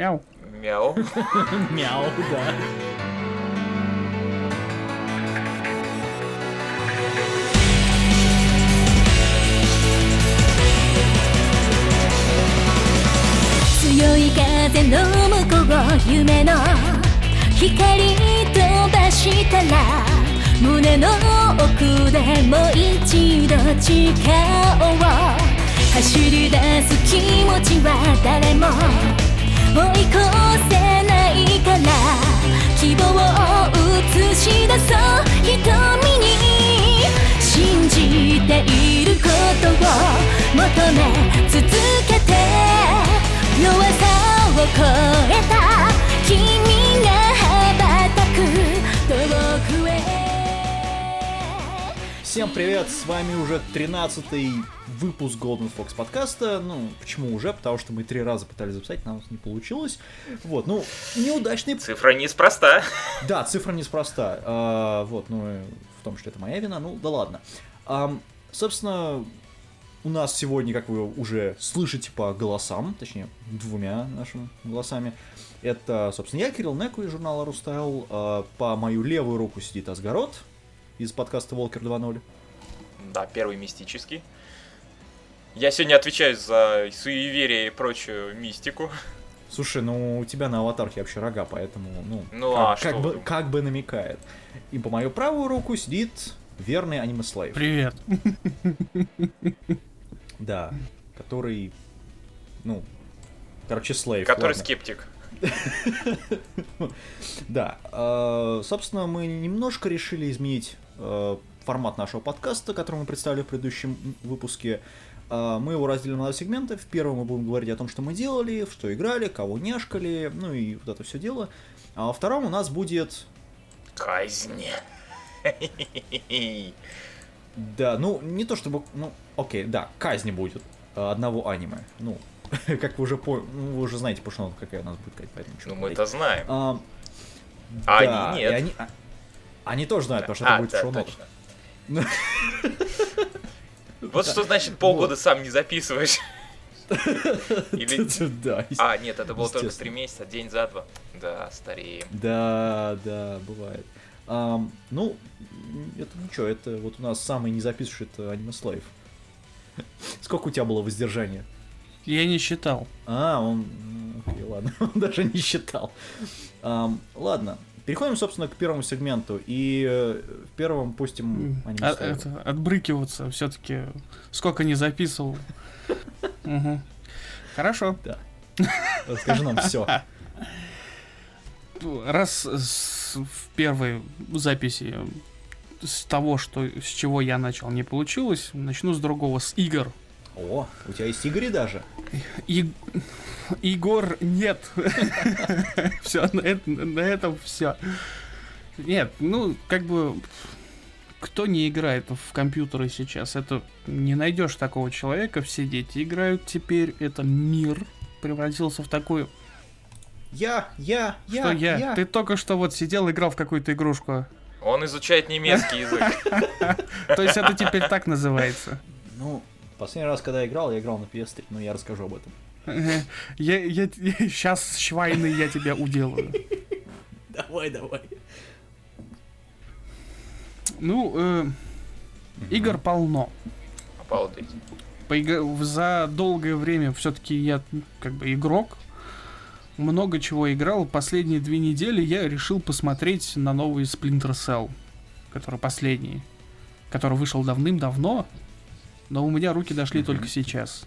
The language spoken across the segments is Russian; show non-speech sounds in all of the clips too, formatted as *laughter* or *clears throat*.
Miau. Miau. *laughs* Miau, da. 強い風の向こう夢の光飛ばしたら胸の奥でもう一度誓おう走り出す気持ちは誰も追い越せないから希望を映し出そう瞳に。信じていることを求め続けて弱さを超えた君が羽ばたく遠くへ。Всем привет, с вами уже 13-й выпуск Golden Fox подкаста. Ну, почему уже? Потому что мы три раза пытались записать, нам не получилось. Вот, ну, неудачный... Цифра неспроста. Да, цифра неспроста. А, вот, ну, в том, что это моя вина, ну, да ладно. Ам, собственно, у нас сегодня, как вы уже слышите по голосам, точнее, двумя нашими голосами, это, собственно, я, Кирилл Неку из журнала Рустайл. А, по мою левую руку сидит Асгарот из подкаста Волкер 2.0. Да, первый мистический. Я сегодня отвечаю за суеверие и прочую мистику. Слушай, ну у тебя на аватарке вообще рога, поэтому, ну, Ну, как, а как что бы, как бы намекает. И по мою правую руку сидит верный аниме слейв. Привет. *laughs* Да, который, ну, короче, слейв. Который ладно. скептик. *laughs* Да, э, собственно, мы немножко решили изменить формат нашего подкаста, который мы представили в предыдущем выпуске. Э, Мы его разделим на два сегмента. В первом мы будем говорить о том, что мы делали, что играли, кого няшкали, ну и вот это все дело. А во втором у нас будет Казнь. Да, ну, не то чтобы, ну, окей, да, казнь будет э, одного аниме. Ну, *laughs* как вы уже по... ну, вы уже знаете, по что какая у нас будет казнь, поэтому Ну, мы это знаем. А, А да, они и нет. Они, а- они тоже знают, потому что А, это будет да, шоу точно. Вот что значит полгода сам не записываешь. *laughs* Или... Да, А, нет, это было только три месяца, день за два. Да, стареем. да, да, бывает. Ам, ну, это ничего, это вот у нас самый не записывающий это аниме слайв. Сколько у тебя было воздержания? Я не считал. А, он... ну, Окей, ладно, *laughs* он даже не считал. Ладно, переходим, собственно, к первому сегменту. И э, в первом пустим аниме А- слайв. это, отбрыкиваться все-таки. Сколько не записывал. Хорошо. Расскажи нам все. Раз в первой записи с того, что с чего я начал, не получилось, начну с другого, с игр. О, у тебя есть Игорь даже. И... Игор нет. *laughs* Все, на, эт- на этом все. Нет, ну, как бы, кто не играет в компьютеры сейчас, это не найдешь такого человека, все дети играют теперь, это мир превратился в такой, Я, я, я, что я, ты только что вот сидел, играл в какую-то игрушку, Он изучает немецкий язык. *laughs* то есть это теперь так называется. Ну, последний раз, когда я играл, я играл на PS3, но я расскажу об этом. Я, я, сейчас, Швайны, я тебя уделаю. *laughs* Давай, давай. Ну, э, игр полно. Обалдеть. За долгое время все-таки я ну, как бы игрок. Много чего играл. Последние две недели я решил посмотреть на новый Splinter Cell, который последний, который вышел давным-давно, но у меня руки дошли только сейчас.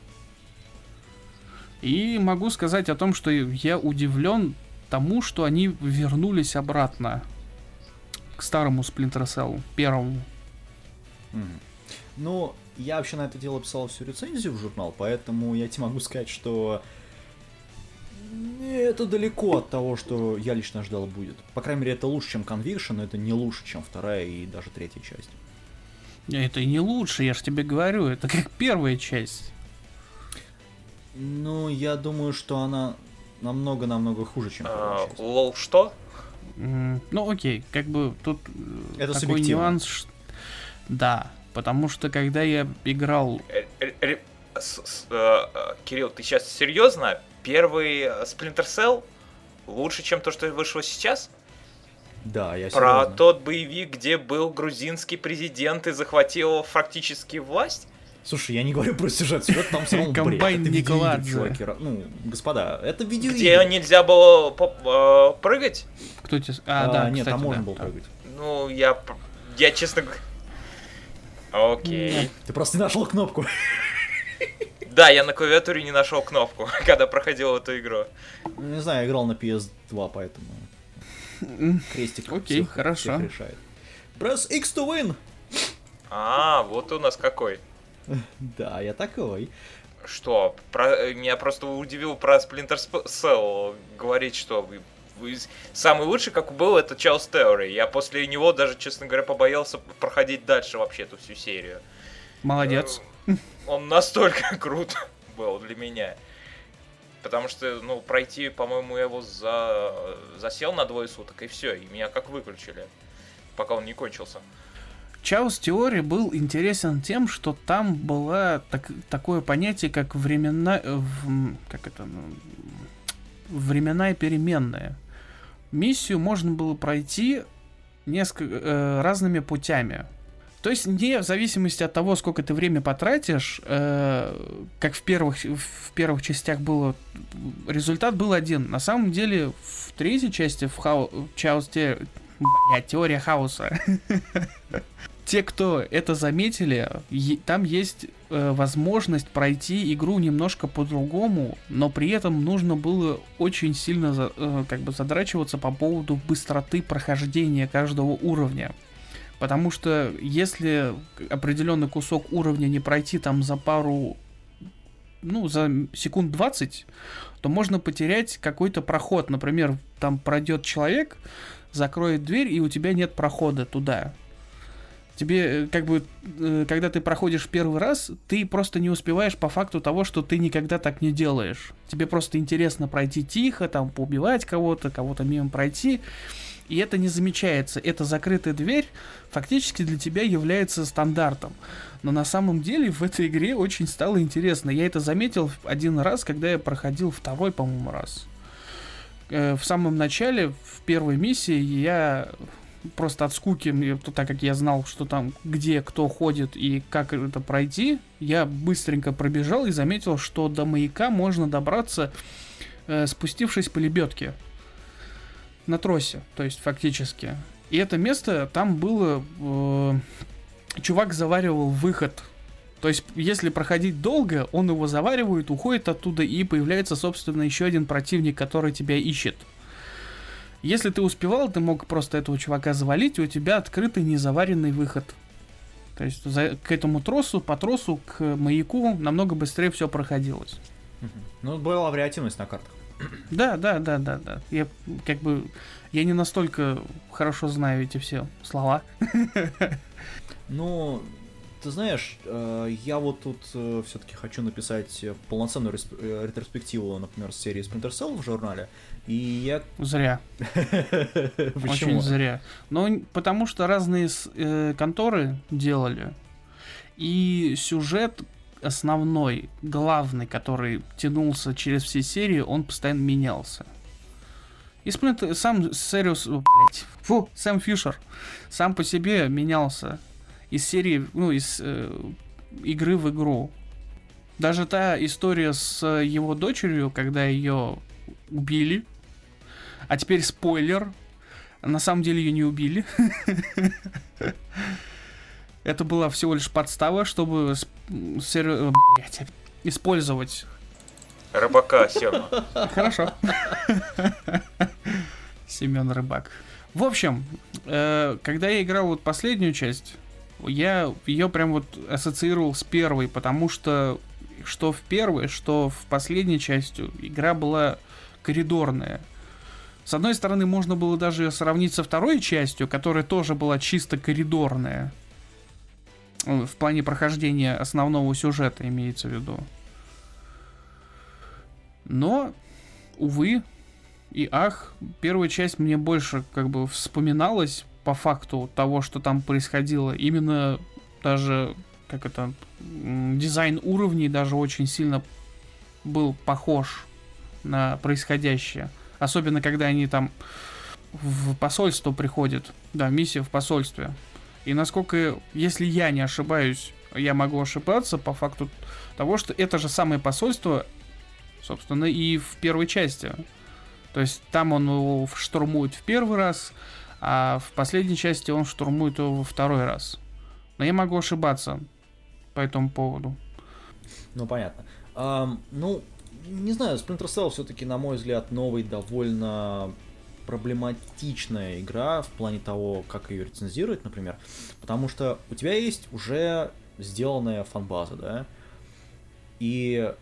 И могу сказать о том, что я удивлен тому, что они вернулись обратно к старому Splinter Cell, первому. Ну, я вообще на это дело писал всю рецензию в журнал, поэтому я тебе могу сказать, что это далеко от того, что я лично ожидал будет. По крайней мере, это лучше, чем Conviction, но это не лучше, чем вторая и даже третья часть. Это и не лучше, я же тебе говорю, это как первая часть. Ну, я думаю, что она намного-намного хуже, чем первая А, часть. Лол что? Ну окей, как бы тут э, Это такой нюанс. Да, потому что когда я играл... Э, э, э, э, э, Кирилл, ты сейчас серьезно? первый э, Splinter Cell лучше, чем то, что вышло сейчас? Да, я Про серьезно. тот боевик, где был грузинский президент и захватил фактически власть? Слушай, я не говорю про сюжет, сюжет там все равно бред. Комбайн Николадзе. чуваки. Ну, господа, это Где видеоигры. нельзя было э, прыгать? Кто тебе... А, А, да, нет, кстати, там можно да. было прыгать. Ну, я... Я, честно говоря... Окей. Ты просто не нашел кнопку. Да, я на клавиатуре не нашел кнопку, *laughs* когда проходил эту игру. Ну, Не знаю, я играл на PS2, поэтому крестик Окей, всех- хорошо. всех решает. Press X to win! А, вот у нас какой. *laughs* Да, я такой. Что? Про... Меня просто удивил про Splinter Sp- Cell говорить, что самый лучший, как был, это Charles Theory. Я после него даже, честно говоря, побоялся проходить дальше вообще эту всю серию. Молодец. Э, Он настолько *laughs* крут был для меня. Потому что, ну, пройти, по-моему, я его за... засел на двое суток, и все, и меня как выключили, пока он не кончился. Чаус теории был интересен тем, что там было так- такое понятие, как времена... э, как это... ну, временная переменная. Миссию можно было пройти несколько э, разными путями. То есть не в зависимости от того, сколько ты время потратишь, э, как в первых, в первых частях было, результат был один. На самом деле в третьей части, в хау, Чаус те, блядь, теория хаоса, *laughs* те, кто это заметили, там есть э, возможность пройти игру немножко по-другому, но при этом нужно было очень сильно за- э, как бы задрачиваться по поводу быстроты прохождения каждого уровня. Потому что если определенный кусок уровня не пройти там за пару, ну, за секунд 20, то можно потерять какой-то проход. Например, там пройдет человек, закроет дверь, и у тебя нет прохода туда. Тебе, э, как бы, э, когда ты проходишь первый раз, ты просто не успеваешь по факту того, что ты никогда так не делаешь. Тебе просто интересно пройти тихо, там, поубивать кого-то, кого-то мимо пройти. И это не замечается. Эта закрытая дверь фактически для тебя является стандартом. Но на самом деле в этой игре очень стало интересно. Я это заметил один раз, когда я проходил второй, по-моему, раз. Э, В самом начале, в первой миссии, я просто от скуки, так как я знал, что там, где кто ходит и как это пройти, я быстренько пробежал и заметил, что до маяка можно добраться, э, спустившись по лебедке. На тросе, то есть фактически. И это место, там было... э, чувак заваривал выход. То есть, если проходить долго, он его заваривает, уходит оттуда, и появляется, собственно, еще один противник, который тебя ищет. Если ты успевал, ты мог просто этого чувака завалить, и у тебя открытый незаваренный выход. То есть за- к этому тросу, по тросу, к маяку намного быстрее все проходилось. Ну, была вариативность на картах. *clears throat* Да, да, да, да, да. Я как бы я не настолько хорошо знаю эти все слова. *laughs* Ну, ты знаешь, э, я вот тут все-таки хочу написать э, полноценную э, ретроспективу, например, с серии Splinter Cell в журнале. И я... Зря. *laughs* Почему? Очень зря. Но н- потому что разные э, конторы делали. И сюжет основной, главный, который тянулся через все серии, он постоянно менялся. И Splinter- сам Сэриус, о, блядь, фу, Сэм Фишер сам по себе менялся из серии, ну, из э, игры в игру. Даже та история с его дочерью, когда ее убили, а теперь спойлер, на самом деле ее не убили. *laughs* Это была всего лишь подстава, чтобы сер- э, блядь, использовать. Рыбака, Сема. Хорошо. Семен Рыбак. В общем, э, когда я играл вот последнюю часть, я ее прям вот ассоциировал с первой, потому что что в первой, что в последней части игра была коридорная. С одной стороны, можно было даже сравнить со второй частью, которая тоже была чисто коридорная. Э, В плане прохождения основного сюжета имеется в виду. Но, увы и ах, первая часть мне больше как бы вспоминалась по факту того, что там происходило. Именно даже, как это, дизайн уровней даже очень сильно был похож на происходящее. Особенно, когда они там в посольство приходят. Да, миссия в посольстве. И насколько, если я не ошибаюсь, я могу ошибаться по факту того, что это же самое посольство, собственно, и в первой части. То есть там он его штурмует в первый раз, а в последней части он штурмует его во второй раз. Но я могу ошибаться по этому поводу. Ну, понятно. Ам, ну, не знаю, Splinter Cell все-таки, на мой взгляд, новый довольно проблематичная игра в плане того, как ее рецензировать, например. Потому что у тебя есть уже сделанная фанбаза, да? И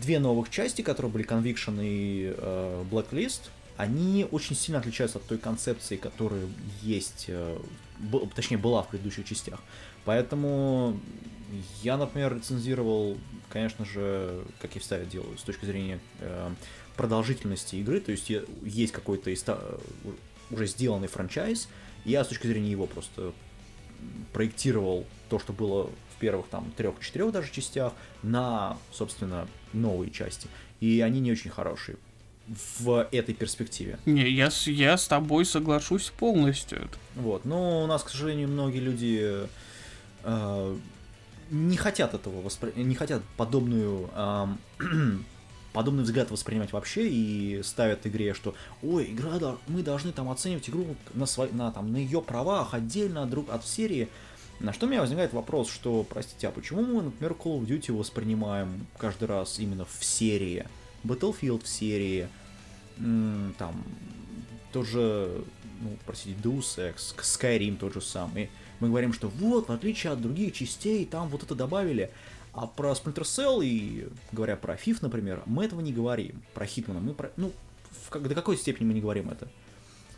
две новых части, которые были Conviction и э, Blacklist, они очень сильно отличаются от той концепции, которая есть, э, б- точнее, была в предыдущих частях. Поэтому я, например, рецензировал, конечно же, как я всегда делаю, с точки зрения э, продолжительности игры, то есть есть какой-то иста- уже сделанный франчайз, я с точки зрения его просто проектировал то, что было в первых там трех-четырех даже частях, на, собственно, новые части. И они не очень хорошие в этой перспективе. Не, я, с- я с тобой соглашусь полностью. Вот. Но у нас, к сожалению, многие люди э, не хотят этого воспри... не хотят подобную ам, *clears throat* подобный взгляд воспринимать вообще и ставят игре, что ой, игра, мы должны там оценивать игру на, свой, на, там, на ее правах отдельно друг от серии. На что у меня возникает вопрос, что, простите, а почему мы, например, Call of Duty воспринимаем каждый раз именно в серии? Battlefield в серии, там, тоже, ну, простите, Deus Ex, Skyrim тот же самый. Мы говорим, что вот, в отличие от других частей, там вот это добавили. А про Splinter Cell и, говоря про FIF, например, мы этого не говорим. Про Хитмана мы про... Ну, в как- до какой степени мы не говорим это?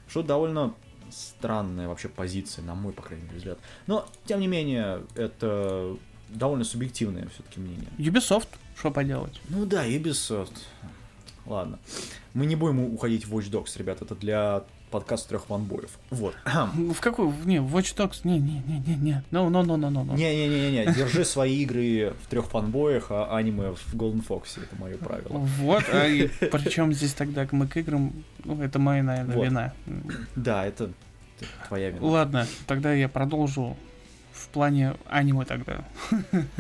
Что довольно странная вообще позиция, на мой, по крайней мере, взгляд. Но, тем не менее, это довольно субъективное все-таки мнение. Ubisoft, что поделать? Ну да, Ubisoft. Ладно. Мы не будем уходить в Watch Dogs, ребят, это для подкаста трех ванбоев. Вот. В какой? Не, в Watch Dogs? Не, не, не, не, не. No, no, no, no, no, no. Не-не-не-не, держи свои игры в трех фанбоях, а аниме в Golden Fox, это мое правило. Вот, а *laughs* причем здесь тогда мы к играм, ну, это моя, наверное, Вот. вина. Да, это твоя вина. Ладно, тогда я продолжу в плане аниме тогда. *laughs*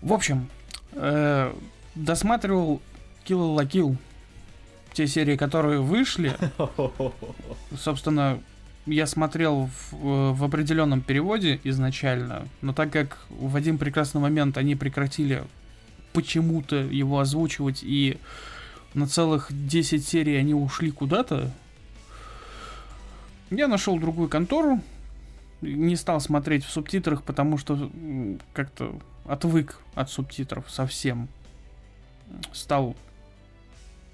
В общем, э, досматривал Kill la Kill, те серии, которые вышли. *laughs* Собственно, я смотрел в, э, в определенном переводе изначально, но так как в один прекрасный момент они прекратили почему-то его озвучивать и на целых 10 серий они ушли куда-то, я нашел другую контору, не стал смотреть в субтитрах, потому что как-то отвык от субтитров совсем. Стал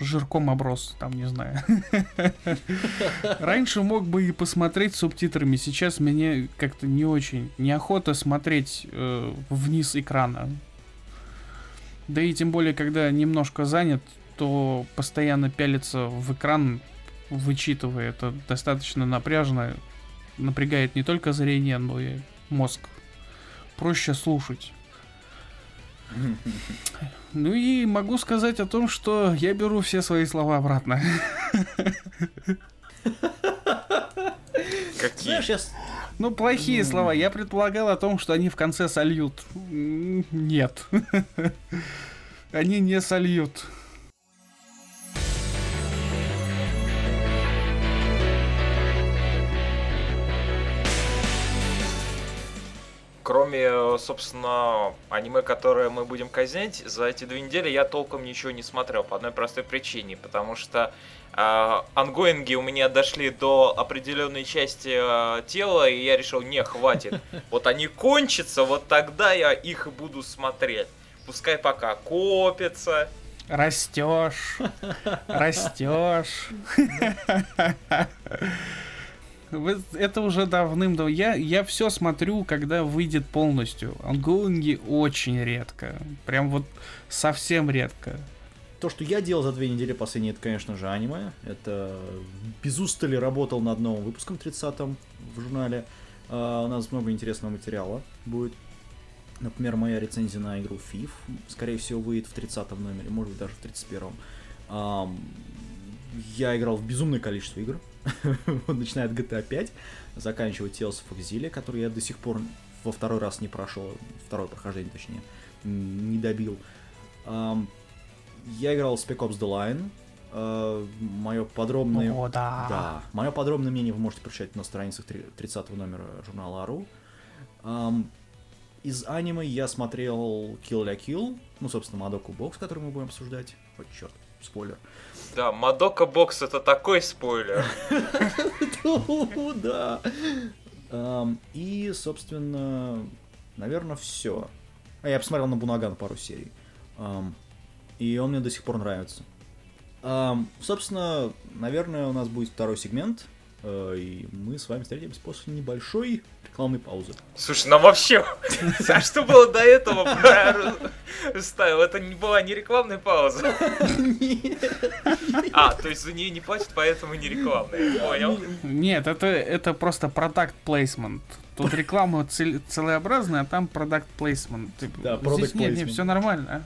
жирком оброс, там, не знаю. *laughs* Раньше мог бы и посмотреть с субтитрами, сейчас мне как-то не очень неохота смотреть э, вниз экрана. Да и тем более, когда немножко занят, то постоянно пялиться в экран, вычитывая, это достаточно напряжно, напрягает не только зрение, но и мозг. Проще слушать. *laughs* Ну и могу сказать о том, что я беру все свои слова обратно. *laughs* Какие? Знаешь, я... Ну, плохие слова. Я предполагал о том, что они в конце сольют. Нет. *laughs* Они не сольют. Кроме, э, собственно, аниме, которое мы будем казнить, за эти две недели я толком ничего не смотрел по одной простой причине, потому что э, ангоинги у меня дошли до определенной части э, тела, и я решил, не, хватит. *laughs* Вот они кончатся, вот тогда я их и буду смотреть. Пускай пока копятся. Растешь. *laughs* Растешь. *laughs* Это уже давным-давно. Я, я все смотрю, когда выйдет полностью. Ангоинги очень редко. Прям вот совсем редко. То, что я делал за две недели последние, это, конечно же, аниме. Это без устали работал над новым выпуском 30-м в журнале. А, у нас много интересного материала будет. Например, моя рецензия на игру FIF, скорее всего, выйдет в 30 номере, может быть, даже в 31-м. Ам, я играл в безумное количество игр, *laughs* начиная от GTA 5, заканчивая Tales of Exile, который я до сих пор во второй раз не прошел, второе прохождение, точнее, не добил. Я играл в Spec Ops The Line, мое подробное... О, да. Да. Мое подробное мнение вы можете прочитать на страницах три- 30 номера журнала Ару. Ам, из аниме я смотрел Kill la Kill, ну, собственно, Мадоку Бокс, который мы будем обсуждать. Ой, черт, спойлер. Да, Мадока Бокс это такой спойлер. Ну, Да. И, собственно, наверное, все. А я посмотрел на Бунаган пару серий. И он мне до сих пор нравится. Собственно, наверное, у нас будет второй сегмент. Э, И мы с вами встретимся после небольшой рекламной паузы. Слушай, нам вообще... *laughs* А что было до этого? Ставил, это не была не рекламная пауза. А, то есть за нее не платят, поэтому не рекламная. Понял. Нет, это, это просто продукт плейсмент. Тут реклама цел- целеобразная, а там продукт плейсмент. Да, Здесь product нет, нет, placement. все нормально.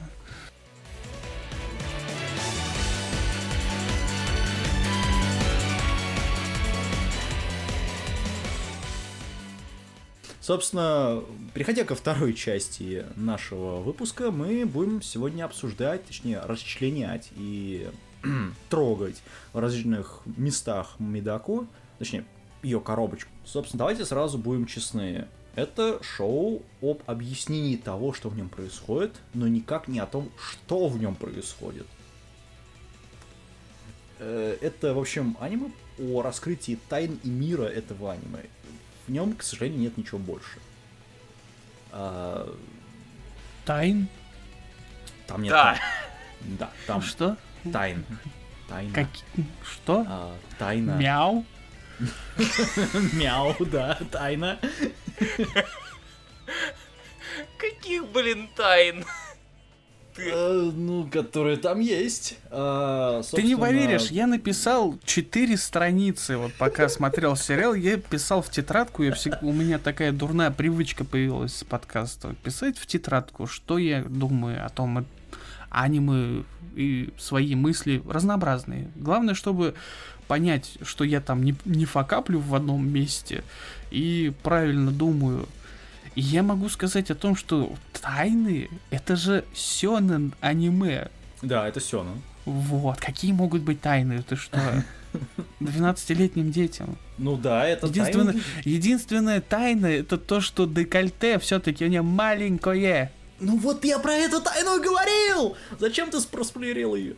Собственно, переходя ко второй части нашего выпуска, мы будем сегодня обсуждать, точнее, расчленять и *clears throat* трогать в различных местах Мидаку, точнее, ее коробочку. Собственно, давайте сразу будем честны. Это шоу об объяснении того, что в нем происходит, но никак не о том, что в нем происходит. Э, Это, в общем, аниме о раскрытии тайн и мира этого аниме. В нем, к сожалению, нет ничего больше. А, Тайн? там нет. Да. тайн. Да, там Что? тайн. Тайна. Как... Что? А, тайна. Мяу? *laughs* Мяу, да, тайна. Каких, блин, тайн? Ты... Э, ну, которые там есть. А, Ты не собственно, поверишь, я написал четыре страницы, вот пока смотрел сериал, я писал в тетрадку, я всег- у меня такая дурная привычка появилась с подкаста, писать в тетрадку, что я думаю о том э, аниме и свои мысли разнообразные. Главное, чтобы понять, что я там не, не факаплю в одном месте и правильно думаю. И я могу сказать о том, что тайны это же сёнэн аниме. Да, это все, ну. Вот, какие могут быть тайны? Ты что? *laughs* 12-летним детям. Ну да, это Единственное, тайна. единственная тайна это то, что декольте все-таки у нее маленькое. Ну вот я про эту тайну и говорил! Зачем ты просплеерил ее?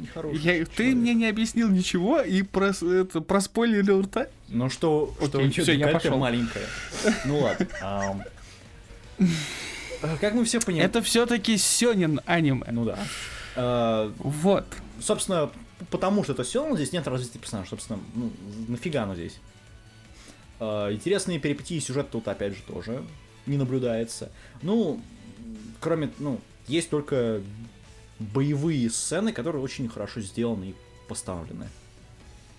Нехороший Я- ты мне не объяснил ничего и прос, это, проспойлерил рта. Ну что, что Окей, нее всё, я пошел. маленькое. Ну ладно. *laughs* Э, Как мы все понимаем. Это все-таки сёнин аниме. Ну да. Э, Вот. Собственно, потому что это все, здесь нет развития персонажа. Собственно, ну, нафига оно здесь? Э, Интересные перипетии сюжета тут опять же тоже не наблюдается. Ну, кроме, ну, есть только боевые сцены, которые очень хорошо сделаны и поставлены.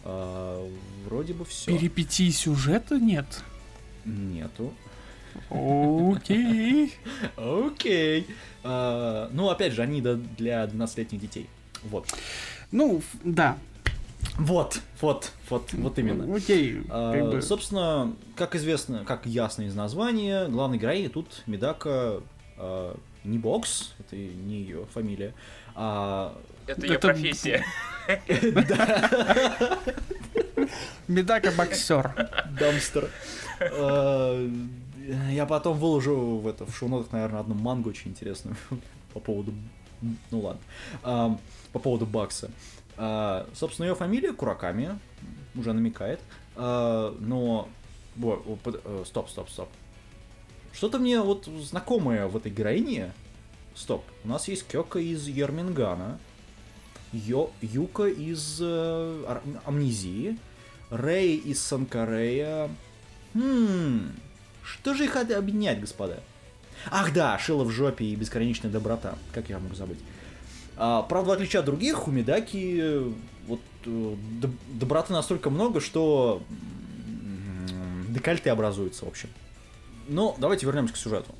Э, Вроде бы все. Перипетий сюжета нет. Нету. Окей. Окей. Э, Ну, опять же, они для 12-летних детей. Вот. Ну, да. Вот, вот, вот, вот именно. Окей. А, как бы. Собственно, как известно, как ясно из названия, главной героини тут Медака а, не бокс, это не ее фамилия, а Это ее Это- профессия. *laughs* Медака боксер. дамстер. Я потом выложу в это в шоу наверное, одну мангу очень интересную *laughs* по поводу, ну ладно, А, по поводу Бакса. А, Собственно, ее фамилия Кураками уже намекает, А, но Ой, о, под- э, стоп, стоп, стоп. Что-то мне вот знакомое в этой героине. Стоп, у нас есть Кёка из Ермингана, Йо, Юка из э, Амнезии, Рэй из Санкарея. Хм, что же их надо объединять, господа? Ах да, Шила в жопе и бесконечная доброта. Как я мог забыть? А, правда, в отличие от других, у Медаки э, вот э, доб- доброты настолько много, что м, декольте образуется, в общем. Но давайте вернемся к сюжету.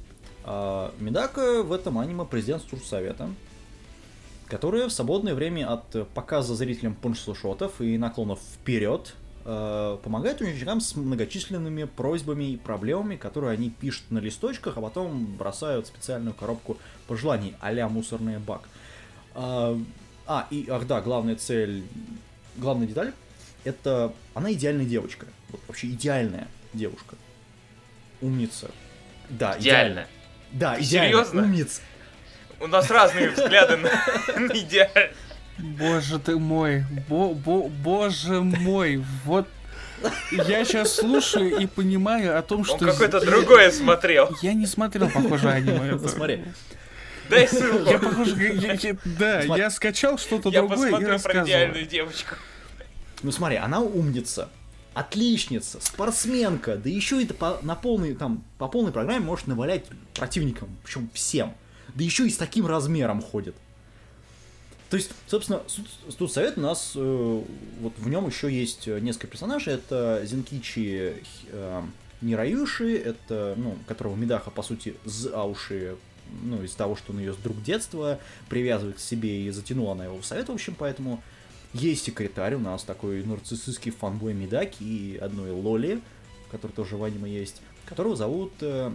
А, Медака в этом аниме президент Турсовета, которая в свободное время от показа зрителям пунш-шотов и наклонов вперед помогает ученикам с многочисленными просьбами и проблемами, которые они пишут на листочках, а потом бросают в специальную коробку пожеланий а-ля мусорный бак. А, а, и, ах да, главная цель, главная деталь, это она идеальная девочка. Вот вообще идеальная девушка. Умница. Да, Идеально. Да, Ты идеально. серьезно? Умница. У нас разные взгляды на *laughs* на идеально. Боже ты мой, бо бо боже мой, вот я сейчас слушаю и понимаю о том, Он что... какое-то з- другое смотрел. Я не смотрел похожее аниме. Ну, смотри. Дай Я ссылку. похож... я- я- Да, Смотри. я скачал что-то Я другое и посмотрю про рассказывал. идеальную девочку. Ну смотри, она умница, отличница, спортсменка, да еще и по, на полной, там, по полной программе может навалять противникам, причем всем. Да еще и с таким размером ходит. То есть, собственно, тут совет у нас, э, вот в нем еще есть э, несколько персонажей. Это Зенкичи э, Нираюши, это, ну, которого Медаха, по сути, з ауши, ну, из того, что он ее с друг детства привязывает к себе и затянула она его в совет, в общем, поэтому есть секретарь у нас, такой нарциссистский фанбой Медаки и одной Лоли, который тоже в аниме есть, которого зовут э,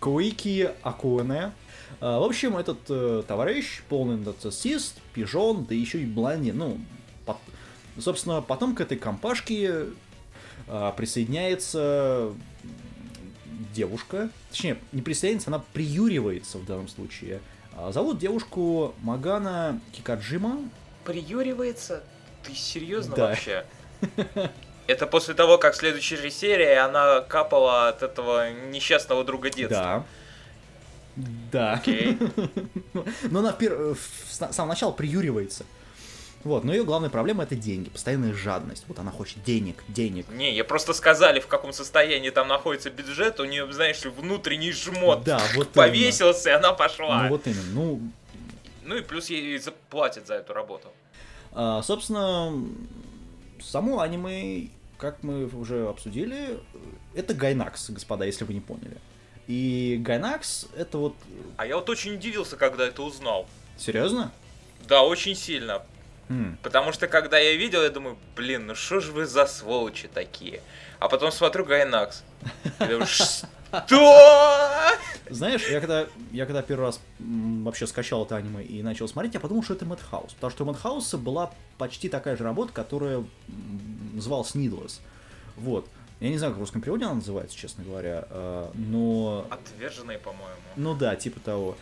Коики Акуэне. А, в общем, этот э, товарищ полный нарциссист, пижон, да еще и блондин. Ну, пот- собственно, потом к этой компашке а, присоединяется девушка, точнее, не присоединяется, она приюривается в данном случае. А, Зовут девушку Магана Кикаджима. Приюривается? Ты серьезно Да. вообще? Это после того, как в следующей же серии она капала от этого несчастного друга детства. Да. Да. Окей. *laughs* Но она в, пер- в с самого начала приюривается. Вот, но ее главная проблема это деньги, постоянная жадность. Вот она хочет денег, денег. Не, ей просто сказали, в каком состоянии там находится бюджет, у нее, знаешь внутренний жмот Да, *laughs* вот повесился, и она именно. пошла. Ну вот именно. Ну, Ну и плюс ей заплатят за эту работу. А, собственно, само аниме, как мы уже обсудили, это Гайнакс, господа, если вы не поняли. И Гайнакс это вот... А я вот очень удивился, когда это узнал. Серьезно? Да, очень сильно. Хм. Потому что когда я видел, я думаю, блин, ну что ж вы за сволочи такие? А потом смотрю Гайнакс. Что? Знаешь, я когда, я когда первый раз вообще скачал это аниме и начал смотреть, я подумал, что это Madhouse. Потому что у Madhouse была почти такая же работа, которая называлась Needless. Вот. Я не знаю, как в русском переводе она называется, честно говоря. э, Но Отверженные, по-моему. Ну да, типа того.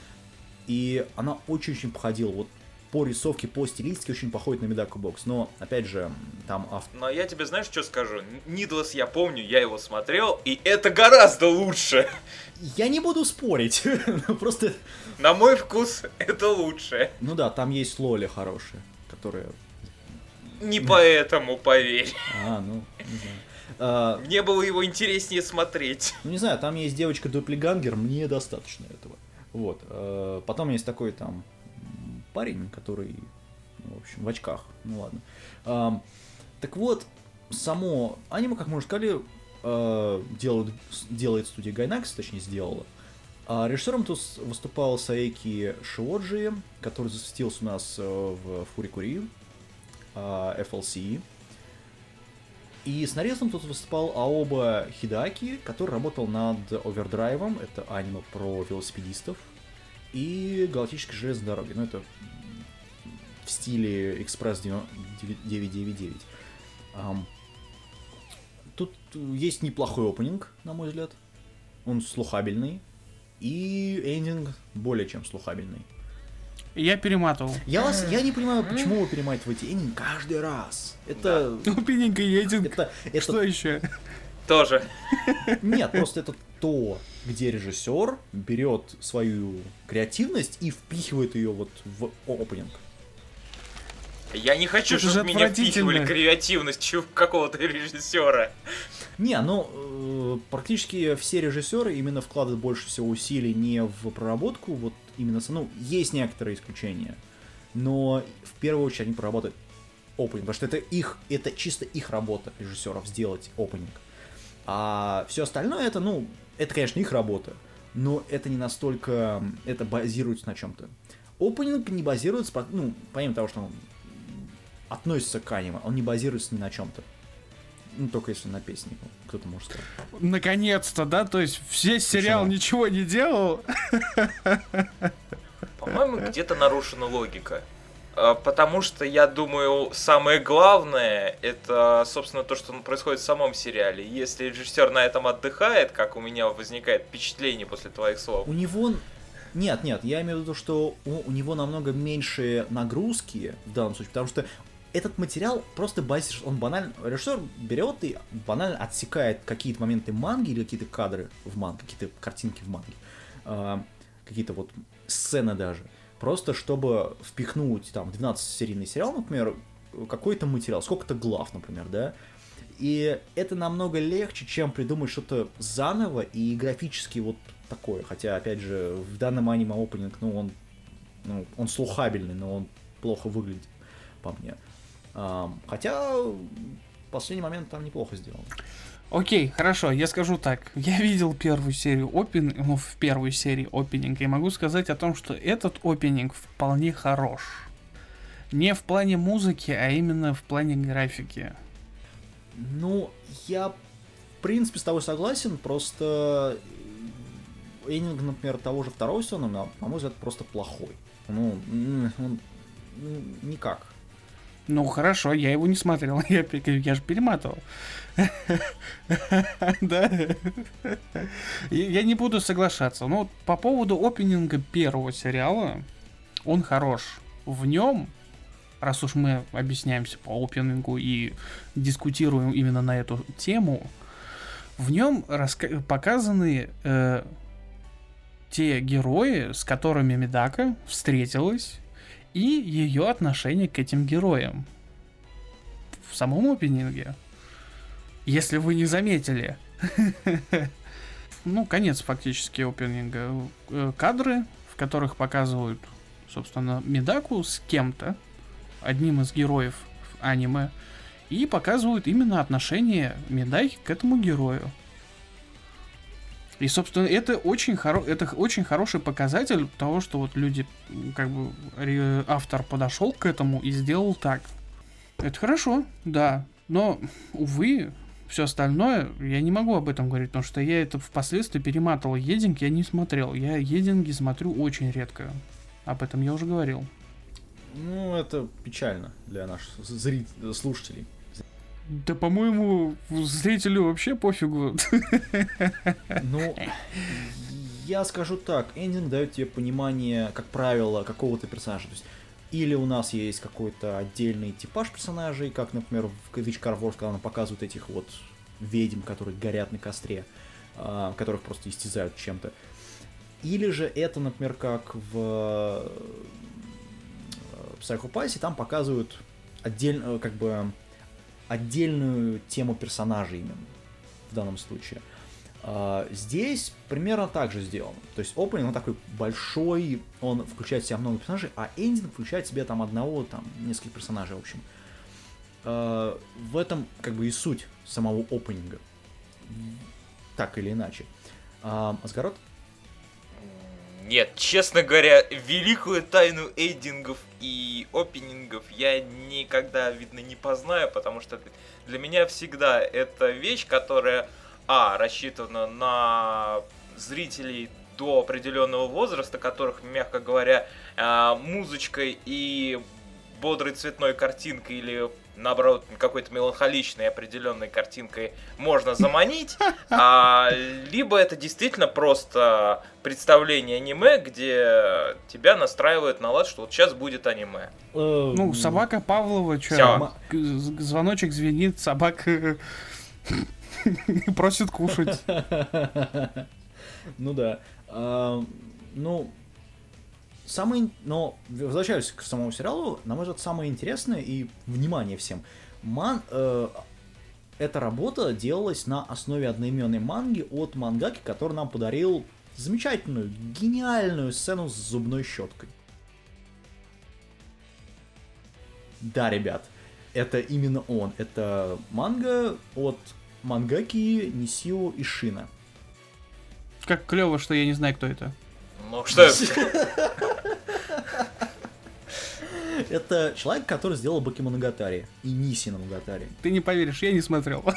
И она очень-очень походила, вот по рисовке, по стилистике очень походит на Медаку Бокс. Но, опять же, там автор... Но я тебе знаешь, что скажу? Нидлас я помню, я его смотрел, и это гораздо лучше. Я не буду спорить, *laughs* просто... На мой вкус, это лучше. Ну да, там есть Лоли хорошая, которая... Не поэтому, поверь. А, ну, не знаю. А, Мне было его интереснее смотреть. ну, не знаю, там есть девочка-дуплигангер, мне достаточно этого. Вот. э, Потом есть такой там парень, который, ну, в общем, в очках. Ну ладно. Ам, Так вот, само аниме, как мы уже сказали, делают- делает студия Gainax, точнее сделала. А режиссером тут выступал Саеки Шиоджи, который засветился у нас э, в Фурикури, а, FLC. И сценаристом тут выступал Аоба Хидаки, который работал над Овердрайвом, это аниме про велосипедистов, и Галактической железной дороги. Ну, это в стиле Экспресс 999. Ам, Тут есть неплохой опенинг, на мой взгляд. Он слухабельный. И эндинг более чем слухабельный. Я перематывал. Я вас, я не понимаю, почему вы перематываете эндинг каждый раз. Это, Тупенький единг. это, это Что еще? Тоже. Нет, просто это то, где режиссер берет свою креативность и впихивает ее вот в опенинг. Я не хочу, Это чтобы меня впихивали креативностью какого-то режиссера. Не, ну, э, практически все режиссеры именно вкладывают больше всего усилий не в проработку, вот именно, с- ну, есть некоторые исключения, но в первую очередь они проработают опенинг, потому что это их, это чисто их работа режиссеров сделать опенинг. А все остальное это, ну, это, конечно, их работа. но это не настолько... Это базируется на чем-то. Опенинг не базируется, ну, помимо того, что он относится к аниме, он не базируется ни на чем-то. Ну, только если на песне, ну, кто-то может сказать. Наконец-то, да? То есть все сериал Почему? ничего не делал. По-моему, где-то нарушена логика. А, Потому что, я думаю, самое главное, это, собственно, то, что происходит в самом сериале. Если режиссер на этом отдыхает, как у меня возникает впечатление после твоих слов, У него... Нет, нет, я имею в виду, что у, у него намного меньше нагрузки в данном случае, потому что этот материал просто базис, он банально, режиссер берет и банально отсекает какие-то моменты манги или какие-то кадры в манге, какие-то картинки в манге, а, какие-то вот сцены даже, просто чтобы впихнуть там в 12-серийный сериал, например, какой-то материал, сколько-то глав, например, да, и это намного легче, чем придумать что-то заново и графически вот такое. Хотя, опять же, в данном аниме опенинг, ну, он, ну, он слухабельный, но он плохо выглядит, по мне. Хотя, в последний момент там неплохо сделано. Окей, хорошо, я скажу так. *laughs* Я видел первую серию опен... ну, в первой серии опенинга, и могу сказать о том, что этот опенинг вполне хорош. Не в плане музыки, а именно в плане графики. Ну, я, в принципе, с тобой согласен, просто эндинг, например, того же второго сезона, на, на мой взгляд, просто плохой. Ну, он, ну, никак. Ну хорошо, я его не смотрел, *laughs* я, я же перематывал. *laughs* Да. Я не буду соглашаться. Но по поводу опенинга первого сериала, он хорош. В нем, раз уж мы объясняемся по опенингу и дискутируем именно на эту тему, в нем показаны э, те герои, с которыми Медака встретилась, и ее отношение к этим героям. В самом опенинге. Если вы не заметили. *laughs* Ну, конец фактически опенинга. Э, Кадры, в которых показывают, собственно, Медаку с кем-то, одним из героев аниме, и показывают именно отношение Медаки к этому герою. И, собственно, это очень, хоро... это очень хороший показатель того, что вот люди, как бы, автор подошел к этому и сделал так. Это хорошо, да. Но, увы, все остальное, я не могу об этом говорить, потому что я это впоследствии перематывал. Единг я не смотрел. Я единги смотрю очень редко. Об этом я уже говорил. Ну, это печально для наших зрит... слушателей. Да, по-моему, зрителю вообще пофигу. Ну, я скажу так, эндинг дает тебе понимание, как правило, какого-то персонажа. То есть, или у нас есть какой-то отдельный типаж персонажей, как, например, в Witch Car Wars, когда нам показывают этих вот ведьм, которые горят на костре, а, которых просто истязают чем-то. Или же это, например, как в э, Psycho Pass, там показывают отдельно, как бы отдельную тему персонажей именно в данном случае. А, Здесь примерно так же сделано. То есть opening, он такой большой, он включает в себя много персонажей, а эндинг включает в себя там одного, там, нескольких персонажей, в общем. А, В этом как бы и суть самого опенинга. Так или иначе. А, Асгарот? Нет, честно говоря, великую тайну эйдингов и опенингов я никогда, видно, не познаю, потому что для меня всегда это вещь, которая, а, рассчитана на зрителей до определенного возраста, которых, мягко говоря, а, музычкой и бодрой цветной картинкой или наоборот какой-то меланхоличной определенной картинкой можно заманить, *laughs* а, либо это действительно просто представление аниме, где тебя настраивают на лад, что вот сейчас будет аниме. Ну, собака Павлова, что? Звоночек звенит, собака *laughs* просит кушать. *laughs* Ну да. Ну, самый, но возвращаюсь к самому сериалу, на мой взгляд, самое интересное и внимание всем. Ман, э, эта работа делалась на основе одноименной манги от мангаки, который нам подарил замечательную, гениальную сцену с зубной щеткой. Да, ребят, это именно он. Это манга от мангаки Нисио Ишина. как клево, что я не знаю, кто это. Ну что, *laughs* Это человек, который сделал Бакимоногатари и Ниси на Могатари. Ты не поверишь, я не смотрел. *laughs*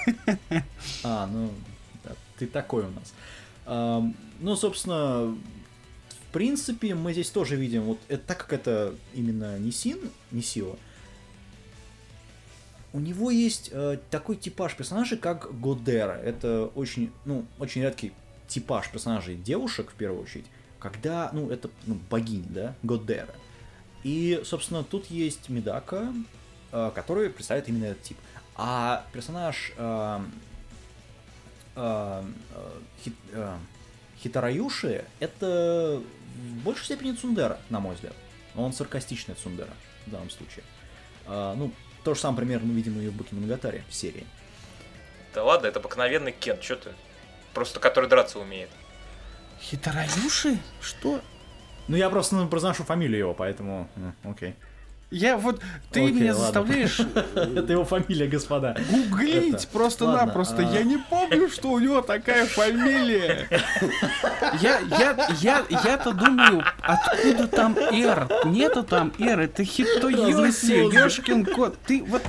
А, ну, да, ты такой у нас. Ам, ну, собственно, в принципе, мы здесь тоже видим, вот это, так как это именно Нисин, Нисио, у него есть э, такой типаж персонажей, как Годера. Это очень, ну, очень редкий типаж персонажей девушек, в первую очередь, когда, ну, это ну, богини, да, Годера. И, собственно, тут есть Медака, э, который представляет именно этот тип. А персонаж э, э, э, Хит- э, Хитараюши это в большей степени Цундера, на мой взгляд. Он саркастичный Цундера в данном случае. А, ну, то же самое примерно мы видим и в Бакимоногатаре в серии. да ладно, это обыкновенный Кен, что ты? Просто который драться умеет. Хитараюши? Что? Ну, я просто ну, произношу фамилию его, поэтому... Окей. Я вот... Ты Окей, меня ладно. заставляешь *laughs* Это его фамилия, господа. гуглить просто-напросто. а- Я не помню, что у него такая фамилия. Я, я, я, я-то думаю, откуда там Р? Нету там Р, это Хитоёси, ёшкин кот. Ты вот...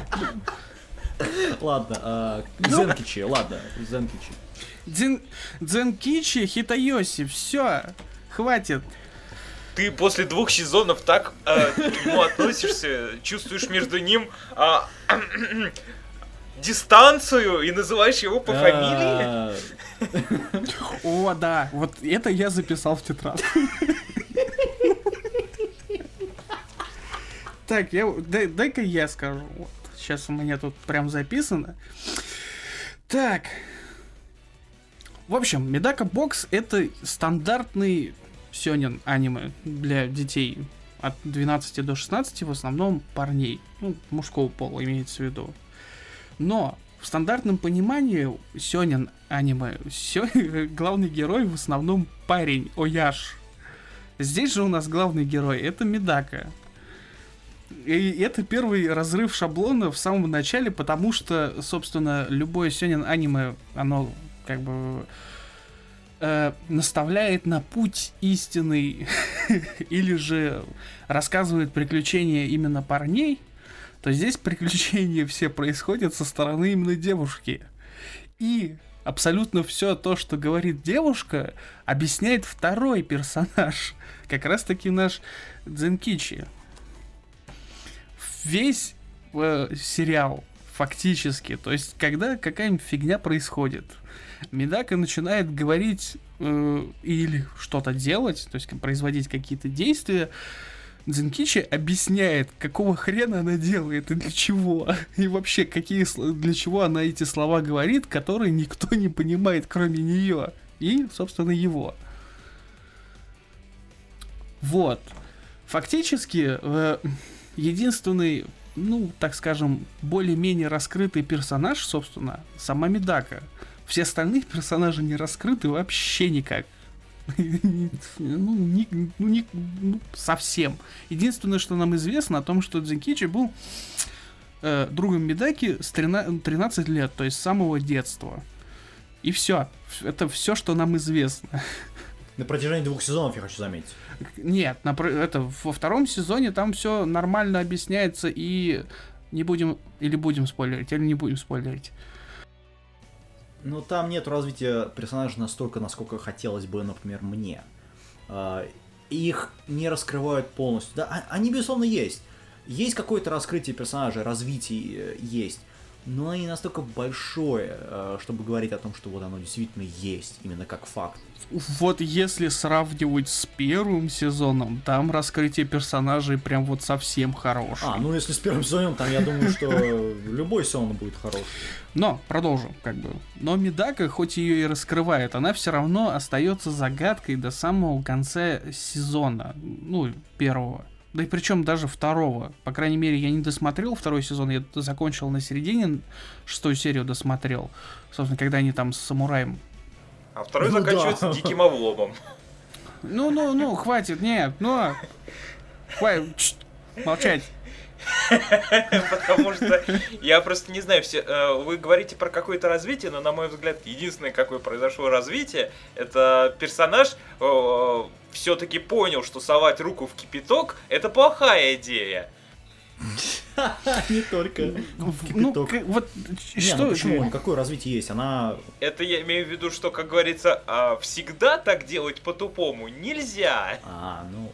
Ладно, а, Ну. Зенкичи, ладно, Зенкичи. Дзен, Дзенкичи, Хитоёси, все, хватит. Ты после двух сезонов так э, к нему относишься, чувствуешь между ним а, дистанцию и называешь его по фамилии? О, да, вот это я записал в тетрадку. Так, я, дай- дай-ка я скажу. Вот, сейчас у меня тут прям записано. Так. В общем, Медака Бокс это стандартный сёнэн аниме для детей от 12 до 16, в основном парней. Ну, мужского пола имеется в виду. Но в стандартном понимании сёнэн аниме сё... *laughs* главный герой в основном парень, Ояш. Здесь же у нас главный герой это Медака. И это первый разрыв шаблона в самом начале, потому что, собственно, любое сёнэн аниме, оно как бы э, наставляет на путь истинный *laughs* или же рассказывает приключения именно парней, то здесь приключения все происходят со стороны именно девушки. И абсолютно все то, что говорит девушка, объясняет второй персонаж. *laughs* Как раз таки наш Дзенкичи. Весь э, сериал фактически, то есть когда какая-нибудь фигня происходит, Медака начинает говорить э, или что-то делать, то есть производить какие-то действия, Дзенкичи объясняет, какого хрена она делает и для чего. *laughs* И вообще, какие, для чего она эти слова говорит, которые никто не понимает, кроме нее. И, собственно, его. Вот. Фактически, э, единственный, ну, так скажем, более-менее раскрытый персонаж, собственно, сама Медака. Все остальные персонажи не раскрыты вообще никак. *laughs* Ну, ни- ну, ни- ну, совсем. Единственное, что нам известно о том, что Дзенкичи был э, другом Медаки с 13, 13 лет, то есть с самого детства. И все. Это все, что нам известно. На протяжении двух сезонов, я хочу заметить. Нет, напр- это во втором сезоне там все нормально объясняется и не будем или будем спойлерить, или не будем спойлерить. Но там нет развития персонажа настолько, насколько хотелось бы, например, мне. А, Их не раскрывают полностью. Да, а- они, безусловно, есть. Есть какое-то раскрытие персонажа, развитие э, есть. Но оно не настолько большое, э, чтобы говорить о том, что вот оно действительно есть, именно как факт. Вот если сравнивать с первым сезоном, там раскрытие персонажей прям вот совсем хорошее. А, ну если с первым сезоном, там я думаю, что *laughs* любой сезон будет хороший. Но, продолжим, как бы. Но Медака, хоть ее и раскрывает, она все равно остается загадкой до самого конца сезона. Ну, первого. Да и причем даже второго. По крайней мере, я не досмотрел второй сезон, я закончил на середине, шестую серию досмотрел. Собственно, когда они там с самураем. А второй Ну заканчивается да. диким обломом. Ну, ну, ну, хватит, нет, ну. Хватит, чт, молчать. *laughs* Потому что я просто не знаю, все, э, вы говорите про какое-то развитие, но на мой взгляд, единственное, какое произошло развитие, это персонаж все-таки понял, что совать руку в кипяток это плохая идея. *laughs* Не только в Ну, кипяток. к- вот Не, что... ну почему? Какое развитие есть? Она... Это я имею в виду, что, как говорится, а, всегда так делать по-тупому нельзя. А, ну...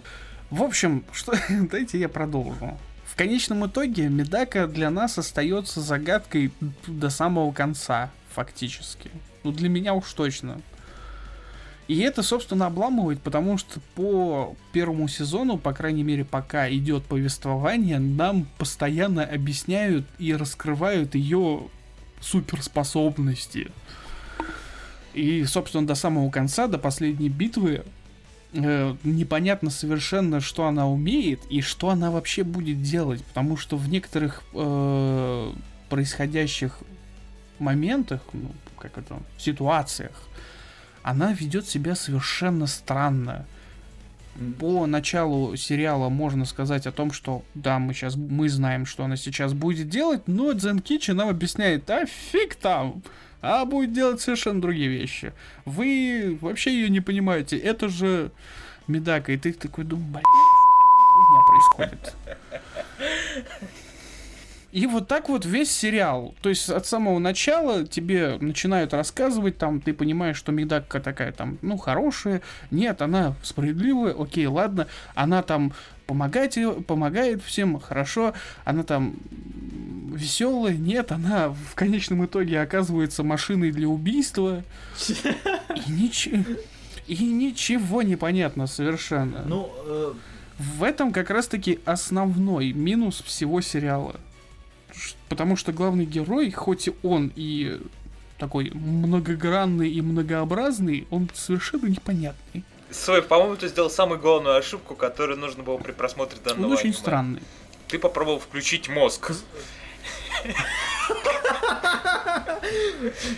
В общем, что... *laughs* дайте я продолжу. Конечном итоге Медака для нас остается загадкой до самого конца, фактически. Ну, для меня уж точно. И это, собственно, обламывает, потому что по первому сезону, по крайней мере, пока идет повествование, нам постоянно объясняют и раскрывают ее суперспособности. И, собственно, до самого конца, до последней битвы, э, непонятно совершенно, что она умеет и что она вообще будет делать, потому что в некоторых э, происходящих моментах, ну, как это, ситуациях, она ведет себя совершенно странно. По началу сериала можно сказать о том, что да, мы сейчас мы знаем, что она сейчас будет делать, но Дзен Кичи нам объясняет, а фиг там, а будет делать совершенно другие вещи. Вы вообще ее не понимаете, это же Медака, и ты такой думаешь, блин, происходит. *laughs* И вот так вот весь сериал. То есть от самого начала тебе начинают рассказывать, там, ты понимаешь, что Медака такая там, ну, хорошая. Нет, она справедливая, окей, ладно. Она там помогает, помогает всем, хорошо. Она там веселая, нет, она в конечном итоге оказывается машиной для убийства. И ничего, и ничего не понятно совершенно. Ну, э, В этом как раз-таки основной минус всего сериала. Потому что главный герой, хоть и он и такой многогранный и многообразный, он совершенно непонятный. Сой, по-моему, ты сделал самую главную ошибку, которую нужно было при просмотре данного Он очень аниме. странный. Ты попробовал включить мозг.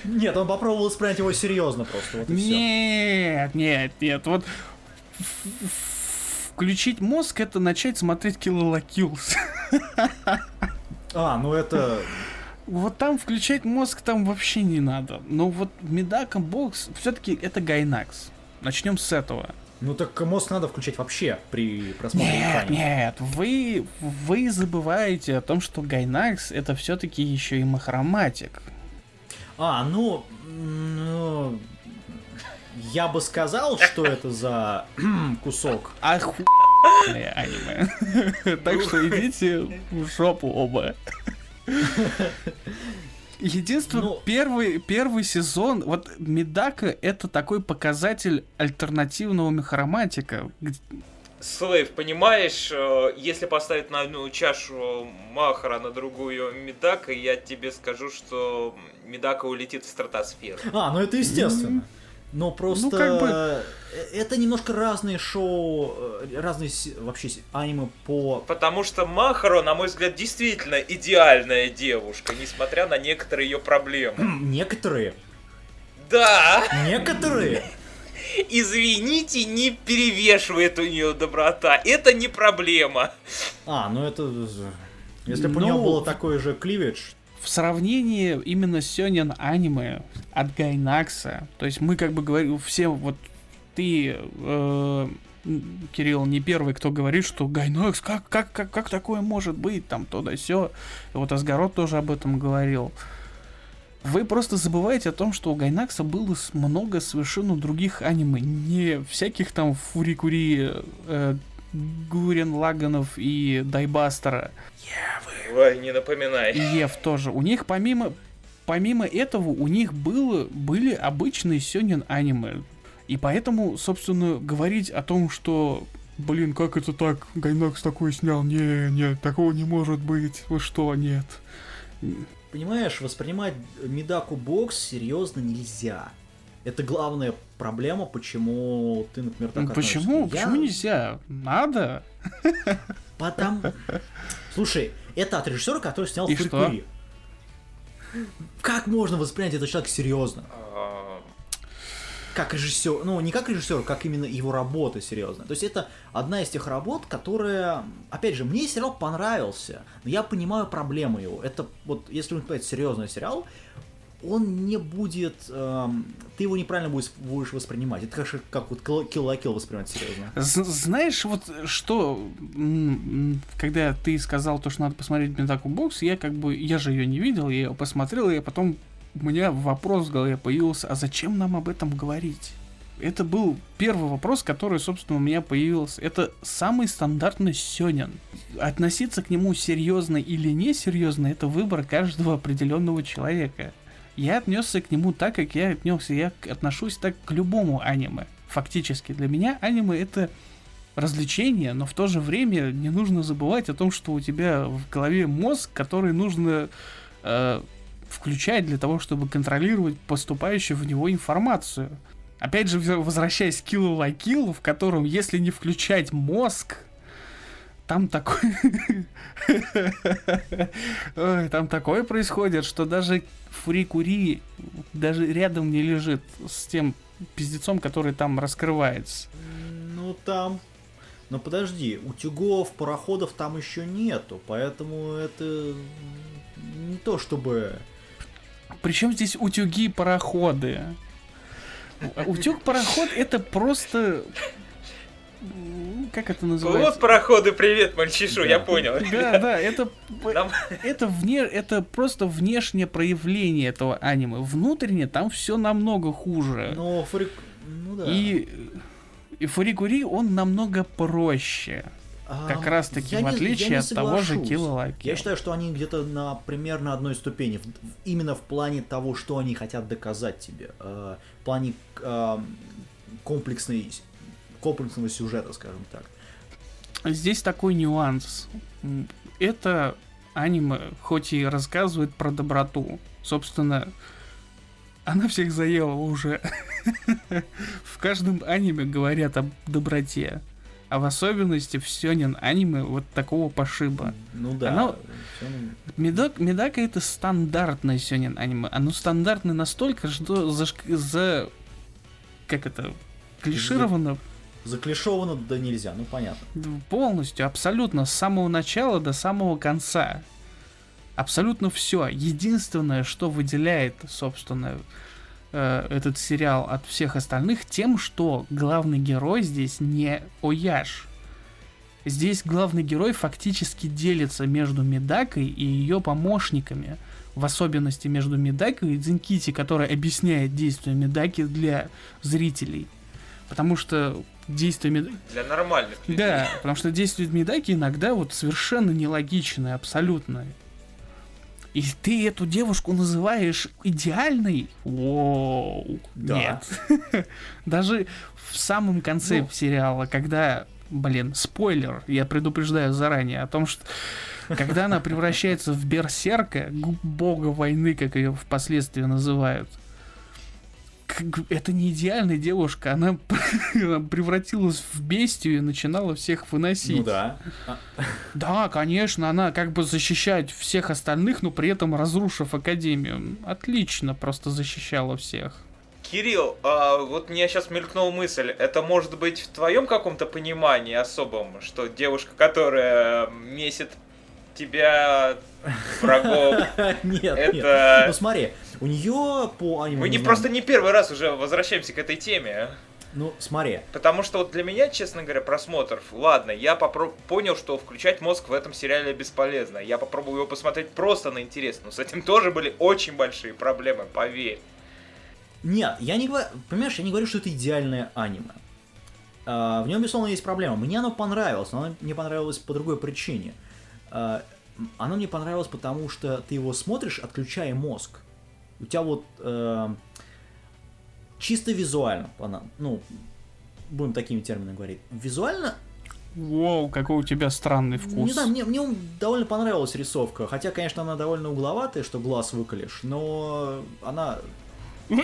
нет, он попробовал воспринять его серьезно просто, вот и все. Нет, нет, нет, вот включить мозг это начать смотреть Kill la Kill. А, ну это... Вот там включать мозг там вообще не надо. Но вот Medaka Box все-таки это Gainax. Начнем с этого. Ну так мозг надо включать вообще при просмотре Нет, экрана. нет, вы, вы забываете о том, что Gainax это все-таки еще и Mahoromatic. А, ну, ну, я бы сказал, что это за *clears throat* кусок. Охуенное аниме. *laughs* Так что идите в жопу оба. Единственное, Ну- первый, первый сезон, вот Медака это такой показатель альтернативного Махороматика. г- Slave, понимаешь, э, если поставить на одну чашу Махоро, на другую Медака, я тебе скажу, что Медака улетит в стратосферу. А, ну это естественно. Но просто как бы- э, это немножко разные шоу, э, разные вообще аниме по... Потому что Махаро, на мой взгляд, действительно идеальная девушка, несмотря на некоторые ее проблемы. Некоторые, Да, некоторые. *laughs* извините, не перевешивает у нее доброта. Это не проблема. А, ну это... Если бы у него Ну, было такой же кливидж, В сравнении именно с сёнэн аниме от Гайнакса, то есть мы как бы говорим, все вот ты, э, Кирилл, не первый, кто говорит, что Гайнакс, как, как, как, как такое может быть, там, то да сё. Вот Асгарот тоже об этом говорил. Вы просто забываете о том, что у Гайнакса было много совершенно других аниме, не всяких там Фурикури, э, Гурен Лаганов и Дайбастера. Ой, не напоминай. И Ев тоже. У них помимо помимо этого у них было были обычные сёнэн аниме. И поэтому, собственно, говорить о том, что Блин, как это так? Гайнакс такой снял. Не, не, такого не может быть. Вы что, нет. Понимаешь, воспринимать Медаку Бокс серьезно нельзя. Это главная проблема, почему ты, например, так Ну, Почему? Я- Почему нельзя? Надо. Потому... Слушай, это от режиссера, который снял И Фурикури. Как можно воспринять этот человек серьезно? А, как режиссер, ну, не как режиссер, как именно его работа серьезная. То есть это одна из тех работ, которая, опять же, мне сериал понравился, но я понимаю проблемы его. Это вот, если вы понимаете, серьезный сериал, он не будет, эм, ты его неправильно будешь, будешь воспринимать. Это как, как вот Kill Kill воспринимать серьезно. Знаешь, вот что, когда ты сказал то, что надо посмотреть Ментаку Бокс, я как бы, я же ее не видел, я ее посмотрел, и потом у меня вопрос в голове появился, а зачем нам об этом говорить? Это был первый вопрос, который, собственно, у меня появился. Это самый стандартный сёнэн. Относиться к нему серьезно или несерьезно, это выбор каждого определенного человека. Я отнесся к нему так, как я отнесся. Я отношусь так к любому аниме. Фактически для меня аниме это развлечение, но в то же время не нужно забывать о том, что у тебя в голове мозг, который нужно э, включать для того, чтобы контролировать поступающую в него информацию. Опять же, возвращаясь к Kill la Kill, в котором, если не включать мозг, там такой... *laughs* Ой, там такое происходит, что даже Фурикури даже рядом не лежит с тем пиздецом, который там раскрывается. Ну там. Но подожди, утюгов, пароходов там еще нету, поэтому это не то чтобы. Причем здесь утюги пароходы? Утюг-пароход это просто... Как это Вот называется? пароходы, привет, мальчишу, я понял. Да, *laughs* да, это, Нам- это, вне, это просто внешнее проявление этого аниме. Внутренне там все намного хуже. Но фрик... Ну да. И, и Фурикури, он намного проще. А, Как раз таки, в не- отличие от того же. Kill. Я считаю, что они где-то на примерно одной ступени, в- именно в плане того, что они хотят доказать тебе, э, в плане э, комплексной, комплексного сюжета, скажем так. Здесь такой нюанс. Это аниме, хоть и рассказывает про доброту, собственно, она всех заела уже. *laughs* В каждом аниме говорят об доброте. А в особенности в сёнэн аниме вот такого пошиба. Ну да. Оно- всё, ну, Медак, Медака это стандартное сёнэн аниме. Оно стандартное настолько, что за, за как это, клишировано Заклишовано да нельзя, ну понятно. Полностью, абсолютно, с самого начала до самого конца. Абсолютно все. Единственное, что выделяет, собственно, э, этот сериал от всех остальных, тем, что главный герой здесь не Ояж. Здесь главный герой фактически делится между Медакой и ее помощниками. В особенности между Медакой и Дзинкити, который объясняет действия Медаки для зрителей. Потому что действия Медаки... Для нормальных людей. Да, потому что действия Медаки иногда вот совершенно нелогичные, абсолютно. И ты эту девушку называешь идеальной? Воу. Да. Нет. *laughs* Даже в самом конце Ну. сериала, когда, блин, спойлер, я предупреждаю заранее о том, что когда она превращается в берсерка, бога войны, как ее впоследствии называют, это не идеальная девушка, *laughs* она превратилась в бестию и начинала всех выносить. Ну да. А, Да, конечно, она как бы защищает всех остальных, но при этом разрушив Академию. Отлично просто защищала всех. Кирилл, а, вот мне сейчас мелькнула мысль, это может быть в твоем каком-то понимании особом, что девушка, которая месит тебя, врагов, *laughs* Нет, нет. это... Ну смотри, у нее по аниме... Мы не знаем- просто не первый раз уже возвращаемся к этой теме. Ну смотри, Потому что вот для меня, честно говоря, просмотр, ладно, я попро- понял, что включать мозг в этом сериале бесполезно. Я попробую его посмотреть просто на интерес, но с этим тоже были очень большие проблемы, поверь. Нет, я не говорю, понимаешь, я не говорю, что это идеальное аниме. А, в нем, безусловно, есть проблема. Мне оно понравилось, но оно мне понравилось по другой причине. А, оно мне понравилось, потому что ты его смотришь, отключая мозг. У тебя вот э, чисто визуально, ну, будем такими терминами говорить, визуально Воу, какой у тебя странный вкус. Не знаю, мне, мне довольно понравилась рисовка. Хотя, конечно, она довольно угловатая, что глаз выколешь, но она. Ну,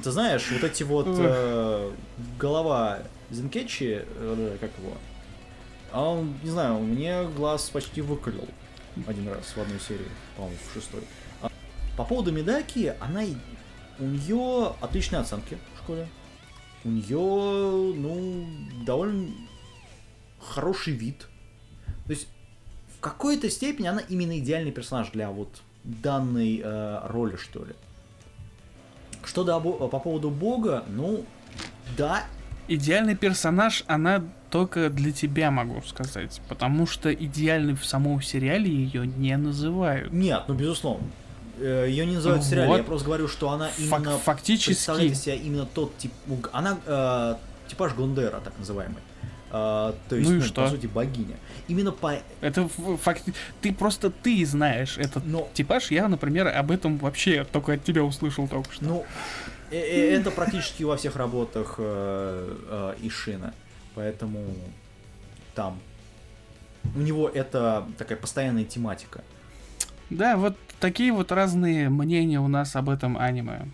ты знаешь, вот эти вот э, голова Зенкетчи, э, как его, а он, не знаю, мне глаз почти выколил один раз в одной серии, по-моему, в шестой. По поводу Медаки, она у нее отличные оценки в школе. У нее, ну, довольно хороший вид. То есть, в какой-то степени она именно идеальный персонаж для вот данной э, роли, что ли. Что до, по поводу Бога, ну, да, Идеальный персонаж, она только для тебя, могу сказать. Потому что идеальной в самом сериале ее не называют. нет, ну, безусловно. Ее не называют в сериале, Вот. я просто говорю, что она Фак- именно фактически. представляет из себя именно тот тип... Она э, типаж Гундера, так называемый. Э, то есть, Ну и ну, что? по сути, богиня. Именно по... Это факт. Ты просто ты знаешь этот Но, типаж. Я, например, об этом вообще только от тебя услышал только что. ну, э- э- это практически во всех работах э, э, Ишина. Поэтому там у него это такая постоянная тематика. Да, вот такие вот разные мнения у нас об этом аниме.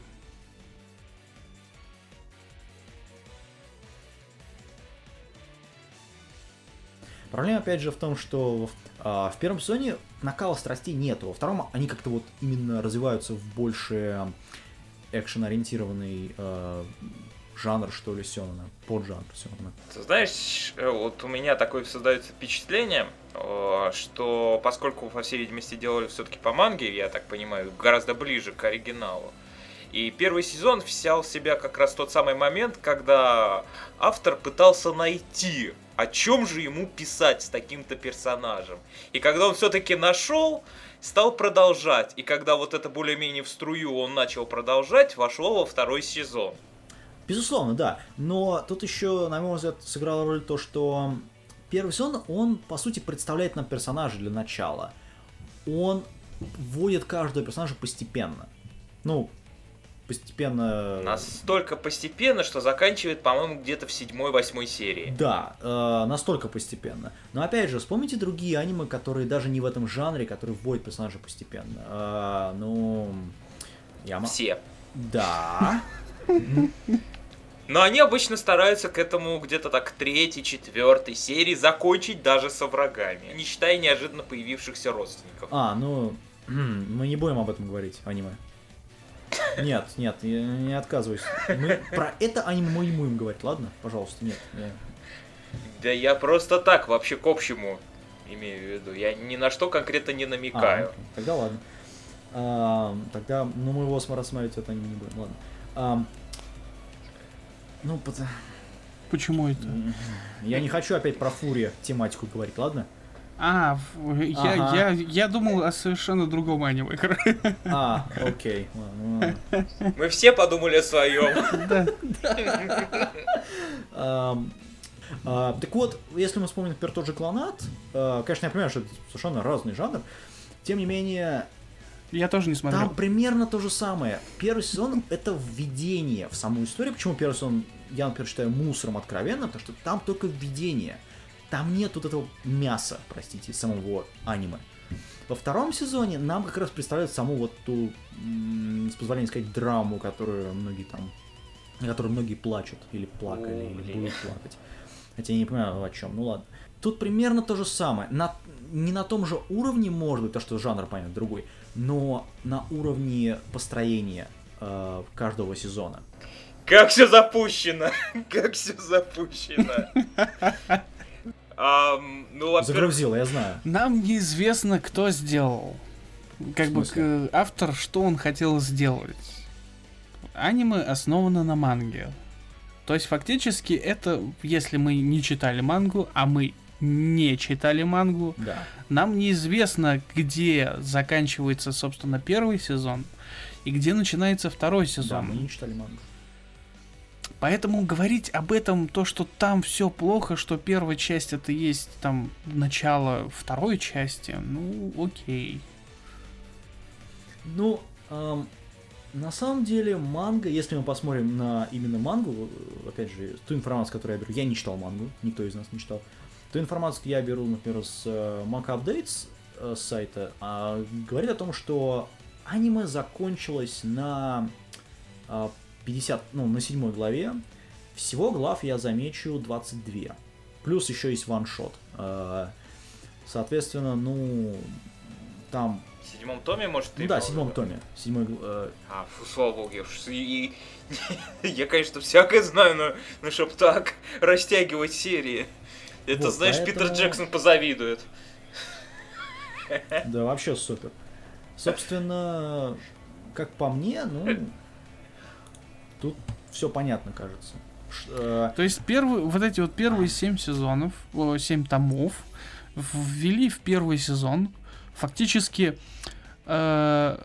Проблема, опять же, в том, что а, в первом сезоне накала страстей нету, во втором они как-то вот именно развиваются в больше экшен-ориентированный э, жанр, что ли, Сёнона, поджанр Сёнона. Ты знаешь, э, вот у меня такое создается впечатление, э, что поскольку, по всей видимости, делали все-таки по манге, я так понимаю, гораздо ближе к оригиналу. И первый сезон взял в себя как раз тот самый момент, когда автор пытался найти, о чем же ему писать с таким-то персонажем. И когда он все-таки нашел, стал продолжать. И когда вот это более-менее в струю он начал продолжать, вошло во второй сезон. Безусловно, да. Но тут еще, на мой взгляд, сыграла роль то, что первый сезон, он, по сути, представляет нам персонажа для начала. Он вводит каждого персонажа постепенно. Ну, постепенно... Настолько постепенно, что заканчивает, по-моему, где-то в седьмой-восьмой серии. Да, э, настолько постепенно. Но опять же, вспомните другие аниме, которые даже не в этом жанре, которые вводят персонажа постепенно. Э, ну, я мо- Все. Да. *laughs* Но они обычно стараются к этому где-то так третьей, четвертой серии закончить даже со врагами, не считая неожиданно появившихся родственников. А, ну, *clears throat* мы не будем об этом говорить, аниме. *laughs* Нет, нет, я не отказываюсь. Мы про это аниме мы не будем говорить, ладно? Пожалуйста, нет. я- Да я просто так, вообще к общему имею в виду. Я ни на что конкретно не А, намекаю. окей, тогда ладно. А, тогда, ну, мы его см- рассматривать это не будем, ладно. А, ну, пот- Почему это? я не хочу опять про Фурия тематику говорить, ладно? А, я, Ага. я, я думал о совершенно другом аниме. А, окей. Мы все подумали о своем. Да. А, Так вот, если мы вспомним, например, тот же Клонат, а, конечно, я понимаю, что это совершенно разный жанр, тем не менее, Я тоже не смотрел. там примерно то же самое. Первый сезон — это введение в саму историю. Почему первый сезон я, например, считаю мусором откровенно? Потому что там только введение. Там нет вот этого мяса, простите, самого аниме. Во втором сезоне нам как раз представляют саму вот ту, с позволения сказать, драму, которую многие там, которую многие плачут, или плакали, О, или блин. будут плакать. Хотя я не понимаю, о чем. Ну ладно. Тут примерно то же самое. На, не на том же уровне, может быть, то, что жанр, понятно, другой, но на уровне построения э, каждого сезона. Как все запущено! *laughs* Как все запущено! *laughs* Ам, Ну, Загрузило, я знаю. Нам неизвестно, кто сделал. Как бы к- автор, что он хотел сделать. Аниме основано на манге. То есть фактически это, если мы не читали мангу, а мы не читали мангу, Да. нам неизвестно, где заканчивается, собственно, первый сезон и где начинается второй Да, сезон. мы не читали мангу. Поэтому говорить об этом, то, что там все плохо, что первая часть это есть там начало второй части, ну окей. Ну, ам, на самом деле, манга, если мы посмотрим на именно мангу, опять же, ту информацию, которую я беру, я не читал мангу, никто из нас не читал. Ту информацию я беру, например, с э, Manga Updates э, с сайта, а, говорит о том, что аниме закончилось на а, 50, ну, на седьмой главе. Всего глав я замечу 22. Плюс еще есть ваншот. А, Соответственно, ну, там, В седьмом томе, может, ты ну да, в седьмом томе, седьмой, э, А, фу, слава богу, я, и- и- *laughs* я, конечно, всякое знаю, но, но чтоб так *laughs* растягивать серии. Это, Вот, знаешь, Питер поэтому- Джексон позавидует. да, вообще супер. Собственно, как по мне, ну, тут все понятно, кажется. Э, То есть первый, вот эти вот первые семь сезонов, семь томов ввели в первый сезон фактически э,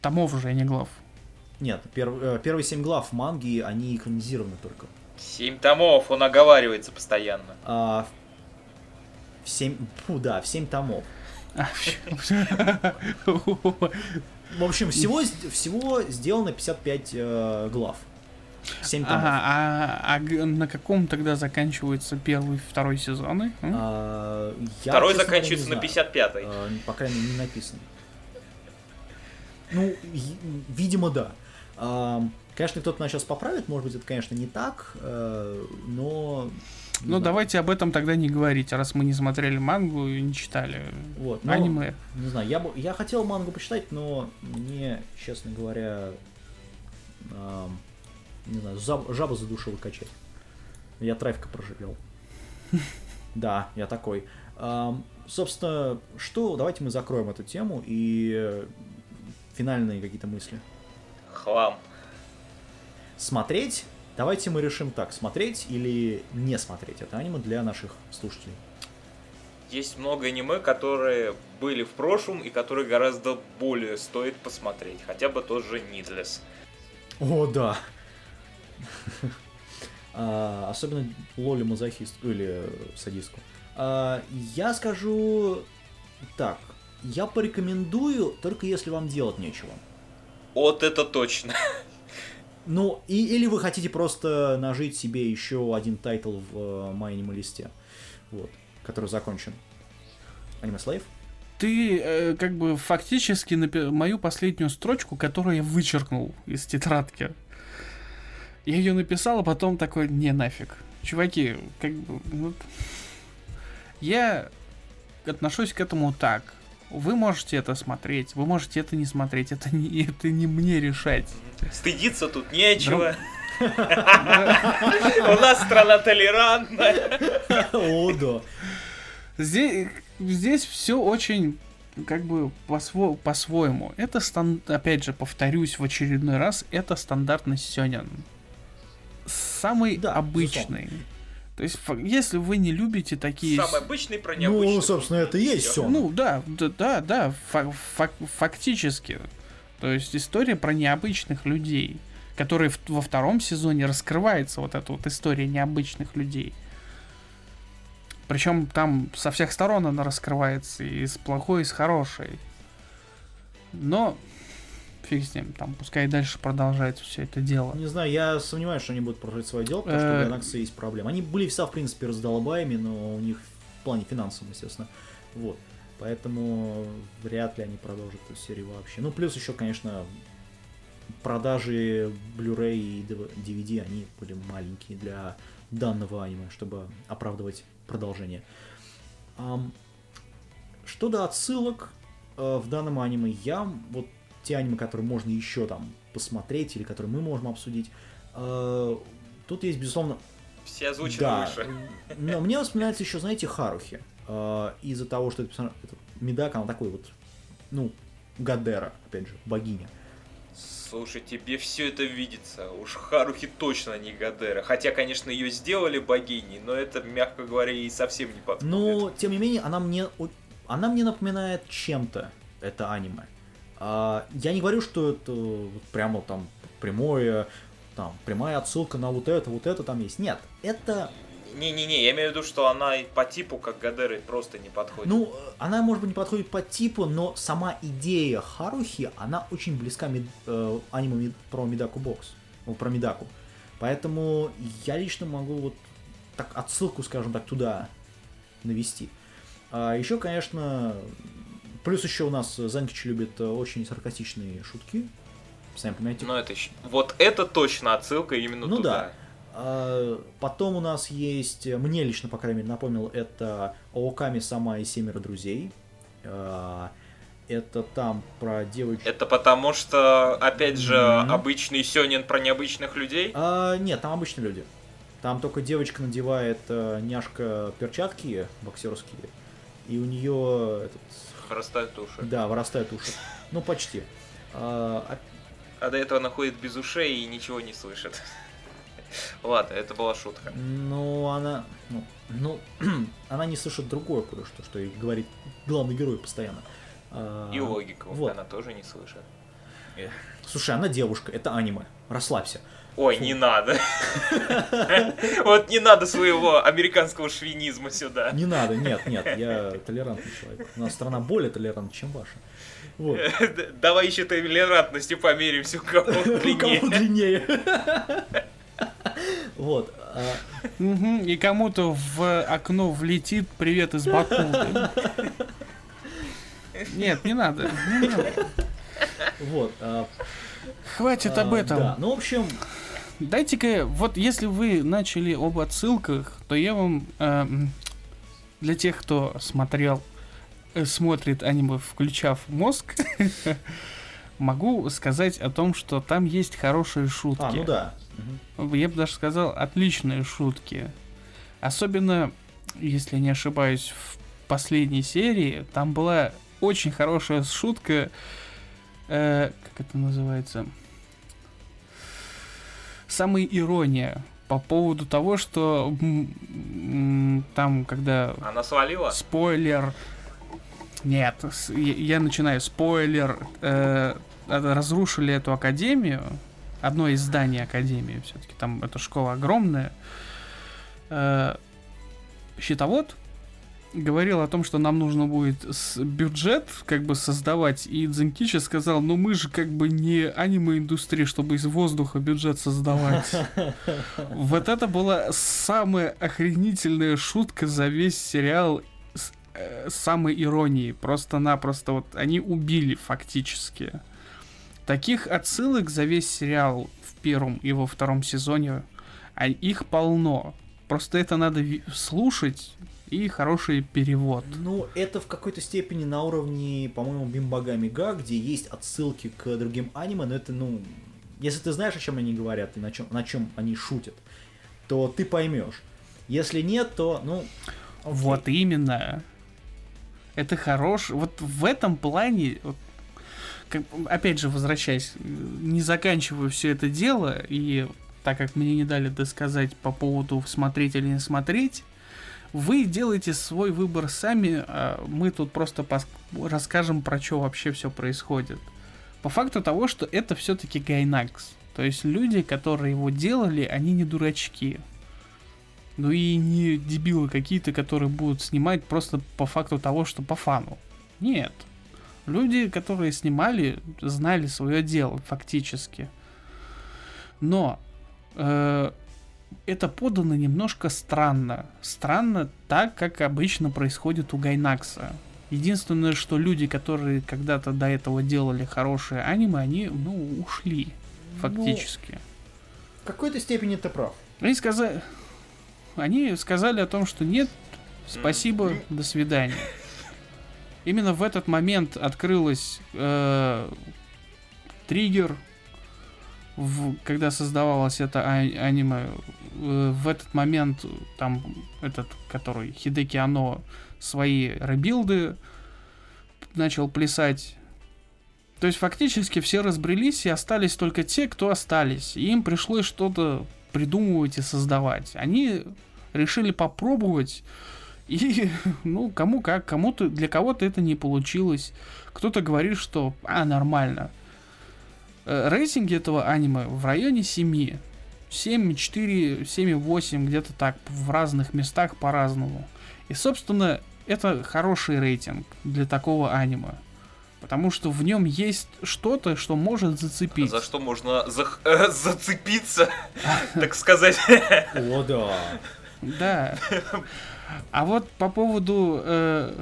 томов уже, а не глав. Нет, перв- э, первые семь глав манги, они экранизированы только. Семь томов, он оговаривается постоянно. А, в семь, фу, да, в семь томов. В общем, всего, всего сделано 55 э, глав. 7 томов. Ага, а, а на каком тогда заканчиваются первый, второй сезоны? А, я, Второй честно заканчивается на знаю. 55-й. А, по крайней мере, не написано. Ну, видимо, да. А, конечно, кто-то нас сейчас поправит, может быть, это, конечно, не так, э, но... Ну знаю. давайте об этом тогда не говорить, раз мы не смотрели мангу и не читали Вот, но- аниме. Не знаю, я, бы, я хотел мангу почитать, но мне, честно говоря, ам, не знаю, заб- жаба задушила качать. Я трафика прожалел. *laughs* Да, я такой. Собственно, что, давайте мы закроем эту тему и э, финальные какие-то мысли. Хлам. Смотреть? Давайте мы решим так, смотреть или не смотреть это аниме для наших слушателей. Есть много аниме, которые были в прошлом и которые гораздо более стоит посмотреть. Хотя бы тот же Нидлес. О, да. *laughs* А, Особенно Лоли мазохист или садистку. А, Я скажу так. Я порекомендую, только если вам делать нечего. Вот это точно. *laughs* Ну, и, или вы хотите просто нажить себе еще один title в э, листе, вот, который закончен. Аниме Slave? Ты э, как бы фактически напи- мою последнюю строчку, которую я вычеркнул из тетрадки. Я ее написал, а потом такой, не нафиг. Чуваки, как бы... ну, я отношусь к этому так. Вы можете это смотреть, вы можете это не смотреть. Это не, *laughs* это не мне решать. Стыдиться тут нечего. *laughs* У нас страна толерантная. О, да. Здесь, здесь все очень как бы по-сво- по-своему. Это, стан- опять же, повторюсь в очередной раз, это стандартный сёнэн. Самый Да, обычный. То есть, если вы не любите такие... Самый обычный про необычный. Ну, собственно, это и есть все. Ну, да, да, да, да, фа- фа- фактически. То есть история про необычных людей, которые в- во втором сезоне раскрывается вот эта вот история необычных людей. Причем там со всех сторон она раскрывается, и с плохой, и с хорошей. Но фиг с ним, там пускай и дальше продолжается все это дело. Не знаю, я сомневаюсь, что они будут продолжать свое дело, потому что у Э. Ганакса есть проблемы. Они были вся, в принципе, раздолбаями, но у них в плане финансовом, естественно. Вот. Поэтому вряд ли они продолжат эту серию вообще. Ну, плюс еще, конечно, продажи Blu-ray и DVD, они были маленькие для данного аниме, чтобы оправдывать продолжение. Что до отсылок э, в данном аниме, я вот те аниме, которые можно еще там посмотреть или которые мы можем обсудить, э, тут есть, безусловно, Все озвучены да. выше. Но мне вспоминается еще, знаете, Харухи. Э, из-за того, что это, этот Медак, она такой вот, ну, Гадера, опять же, богиня. Слушай, тебе все это видится. Уж Харухи точно не Гадера. Хотя, конечно, ее сделали богиней, но это, мягко говоря, и совсем не подходит. Но, тем не менее, она мне, она мне напоминает чем-то это аниме. А, я не говорю, что это прямо там прямое, там, прямая отсылка на вот это, вот это там есть. Нет, это Не-не-не, я имею в виду, что она и по типу, как Гадера, просто не подходит. Ну, она, может быть, не подходит по типу, но сама идея Харухи, она очень близка мид- э, аниме Мид- про Мидаку Бокс. ну, про Мидаку. Поэтому я лично могу вот так отсылку, скажем так, туда навести. А еще, конечно, плюс еще у нас Занкич любит э, очень саркастичные шутки. Сами понимаете, Но это щ- вот это точно отсылка именно Ну туда. да. А, Потом у нас есть, э, мне лично, по крайней мере, напомнил, это Ооками сама и семеро друзей. А, Это там про девочку. Это потому что, опять же, Мгм. обычный Сёнин про необычных людей? А, нет, там обычные люди. Там только девочка надевает э, няшка перчатки боксерские, и у нее этот, Вырастают уши. да, вырастают уши. Ну, почти. А, а- А до этого она ходит без ушей и ничего не слышит. *laughs* Ладно, это была шутка. ну, она. Ну, ну, *clears throat* она не слышит другое кое-что, что и говорит главный герой постоянно. А, И логику вот. она тоже не слышит. Слушай, она девушка, это аниме. Расслабься. Ой, не надо. Вот не надо своего американского шовинизма сюда. Не надо, нет, нет, я толерантный человек. У нас страна более толерантна, чем ваша. Вот. *laughs* Давай еще толерантностью померимся, у кого *laughs* длиннее. кого длиннее. Вот. а, И кому-то в окно влетит привет из Баку. *laughs* Нет, не надо. не надо. Вот. а, Хватит об а, этом. Да, ну, в общем, Дайте-ка, вот если вы начали об отсылках, то я вам эм, для тех, кто смотрел, э, смотрит аниме, включав мозг, *laughs* могу сказать о том, что там есть хорошие шутки. а, ну да. Я бы даже сказал, отличные шутки. Особенно, если не ошибаюсь, в последней серии там была очень хорошая шутка. Э, как это называется? Самая ирония по поводу того, что там, когда Она свалила? Спойлер. Нет, я, начинаю. Спойлер. э, это разрушили эту академию. Одно из зданий академии все-таки. Там эта школа огромная. Э, щитовод говорил о том, что нам нужно будет бюджет как бы создавать, и Дзенкичи сказал, ну мы же как бы не аниме-индустрия, чтобы из воздуха бюджет создавать. *laughs* Вот это была самая охренительная шутка за весь сериал с э, самой иронией. Просто-напросто вот они убили фактически. Таких отсылок за весь сериал в первом и во втором сезоне, а их полно. Просто это надо слушать и хороший перевод. Ну, это в какой-то степени на уровне, по-моему, Бимбагами Га, где есть отсылки к другим аниме, но это, ну, если ты знаешь, о чем они говорят и на чем, на чем они шутят, то ты поймешь. Если нет, то, ну, окей. Вот именно. Это хорош. Вот в этом плане, вот, как- опять же, возвращаясь, не заканчиваю все это дело, и так как мне не дали досказать по поводу смотреть или не смотреть, вы делаете свой выбор сами, а мы тут просто расскажем, про что вообще все происходит. По факту того, что это все-таки Гайнакс. То есть люди, которые его делали, они не дурачки. Ну и не дебилы какие-то, которые будут снимать просто по факту того, что по фану. Нет. Люди, которые снимали, знали свое дело фактически. Но э, это подано немножко странно. Странно так, как обычно происходит у Гайнакса. Единственное, что люди, которые когда-то до этого делали хорошие аниме, они, ну, ушли. Фактически. в какой-то степени ты прав. Они сказали, они сказали о том, что нет, спасибо, до свидания. Именно в этот момент открылась э, триггер, в- когда создавалось это а- аниме. Э, в этот момент там этот, который Хидеки Ано свои ребилды начал плясать. То есть фактически все разбрелись и остались только те, кто остались. И им пришлось что-то придумывать и создавать. Они решили попробовать. И, *laughs* ну, кому как, кому-то, для кого-то это не получилось. Кто-то говорит, что, а, нормально. Э, Рейтинги этого аниме в районе 7. 7,4, 7,8, где-то так, в разных местах по-разному. И, собственно, это хороший рейтинг для такого аниме. Потому что в нем есть что-то, что может зацепить. За что можно зах- э, *laughs* зацепиться, *laughs* так сказать. *laughs* О, да. Да. А вот по поводу э,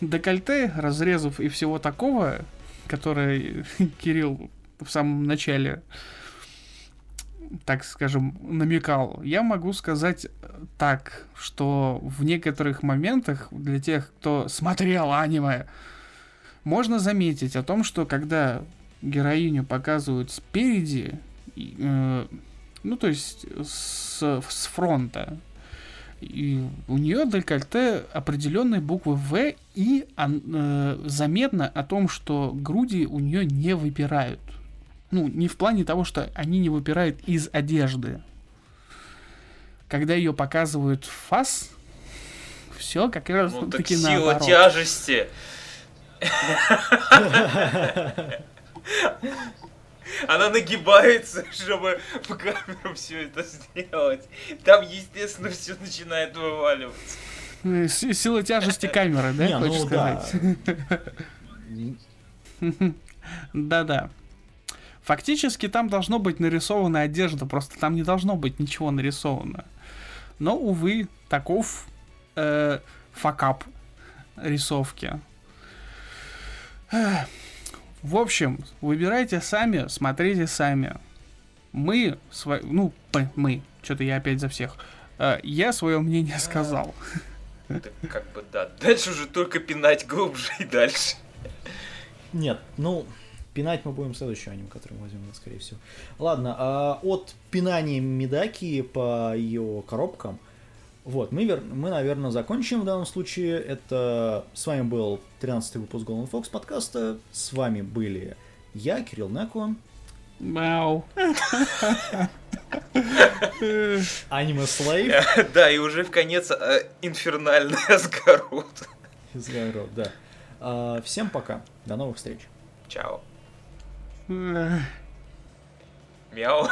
декольте, разрезов и всего такого, который Кирилл в самом начале, так скажем, намекал, я могу сказать так, что в некоторых моментах для тех, кто смотрел аниме, можно заметить о том, что когда героиню показывают спереди, э, ну то есть с, с фронта, и у нее декольте определенной буквы В, и э, заметно о том, что груди у нее не выпирают. Ну, не в плане того, что они не выпирают из одежды. Когда ее показывают в фас, все как раз Ну так таки сила наоборот. тяжести. *laughs* Она нагибается, *laughs* чтобы по камеру все это сделать. Там, естественно, все начинает вываливаться. С- Сила тяжести камеры, да, Не, хочешь ну да. сказать? *laughs* Да-да. Фактически там должно быть нарисована одежда, просто там не должно быть ничего нарисовано. Но, увы, таков э, факап рисовки. В общем, выбирайте сами, смотрите сами. Мы, сво- ну, п- мы, что-то я опять за всех. Э, я свое мнение сказал. Так как бы да. Дальше уже только пинать глубже и дальше. Нет, ну, пинать мы будем следующий аним, который мы возьмем, скорее всего. Ладно, а от пинания Медаки по ее коробкам, вот, мы, вер- мы, наверное, закончим в данном случае. Это с вами был 13 выпуск Golden Fox подкаста. С вами были я, Кирилл Неко, Мяу. Аниме Слейв *laughs* Да, и уже в конец э, инфернальный *laughs* Асгарот. Гайро, да. А, всем пока, до новых встреч. Чао. Эх. Мяу.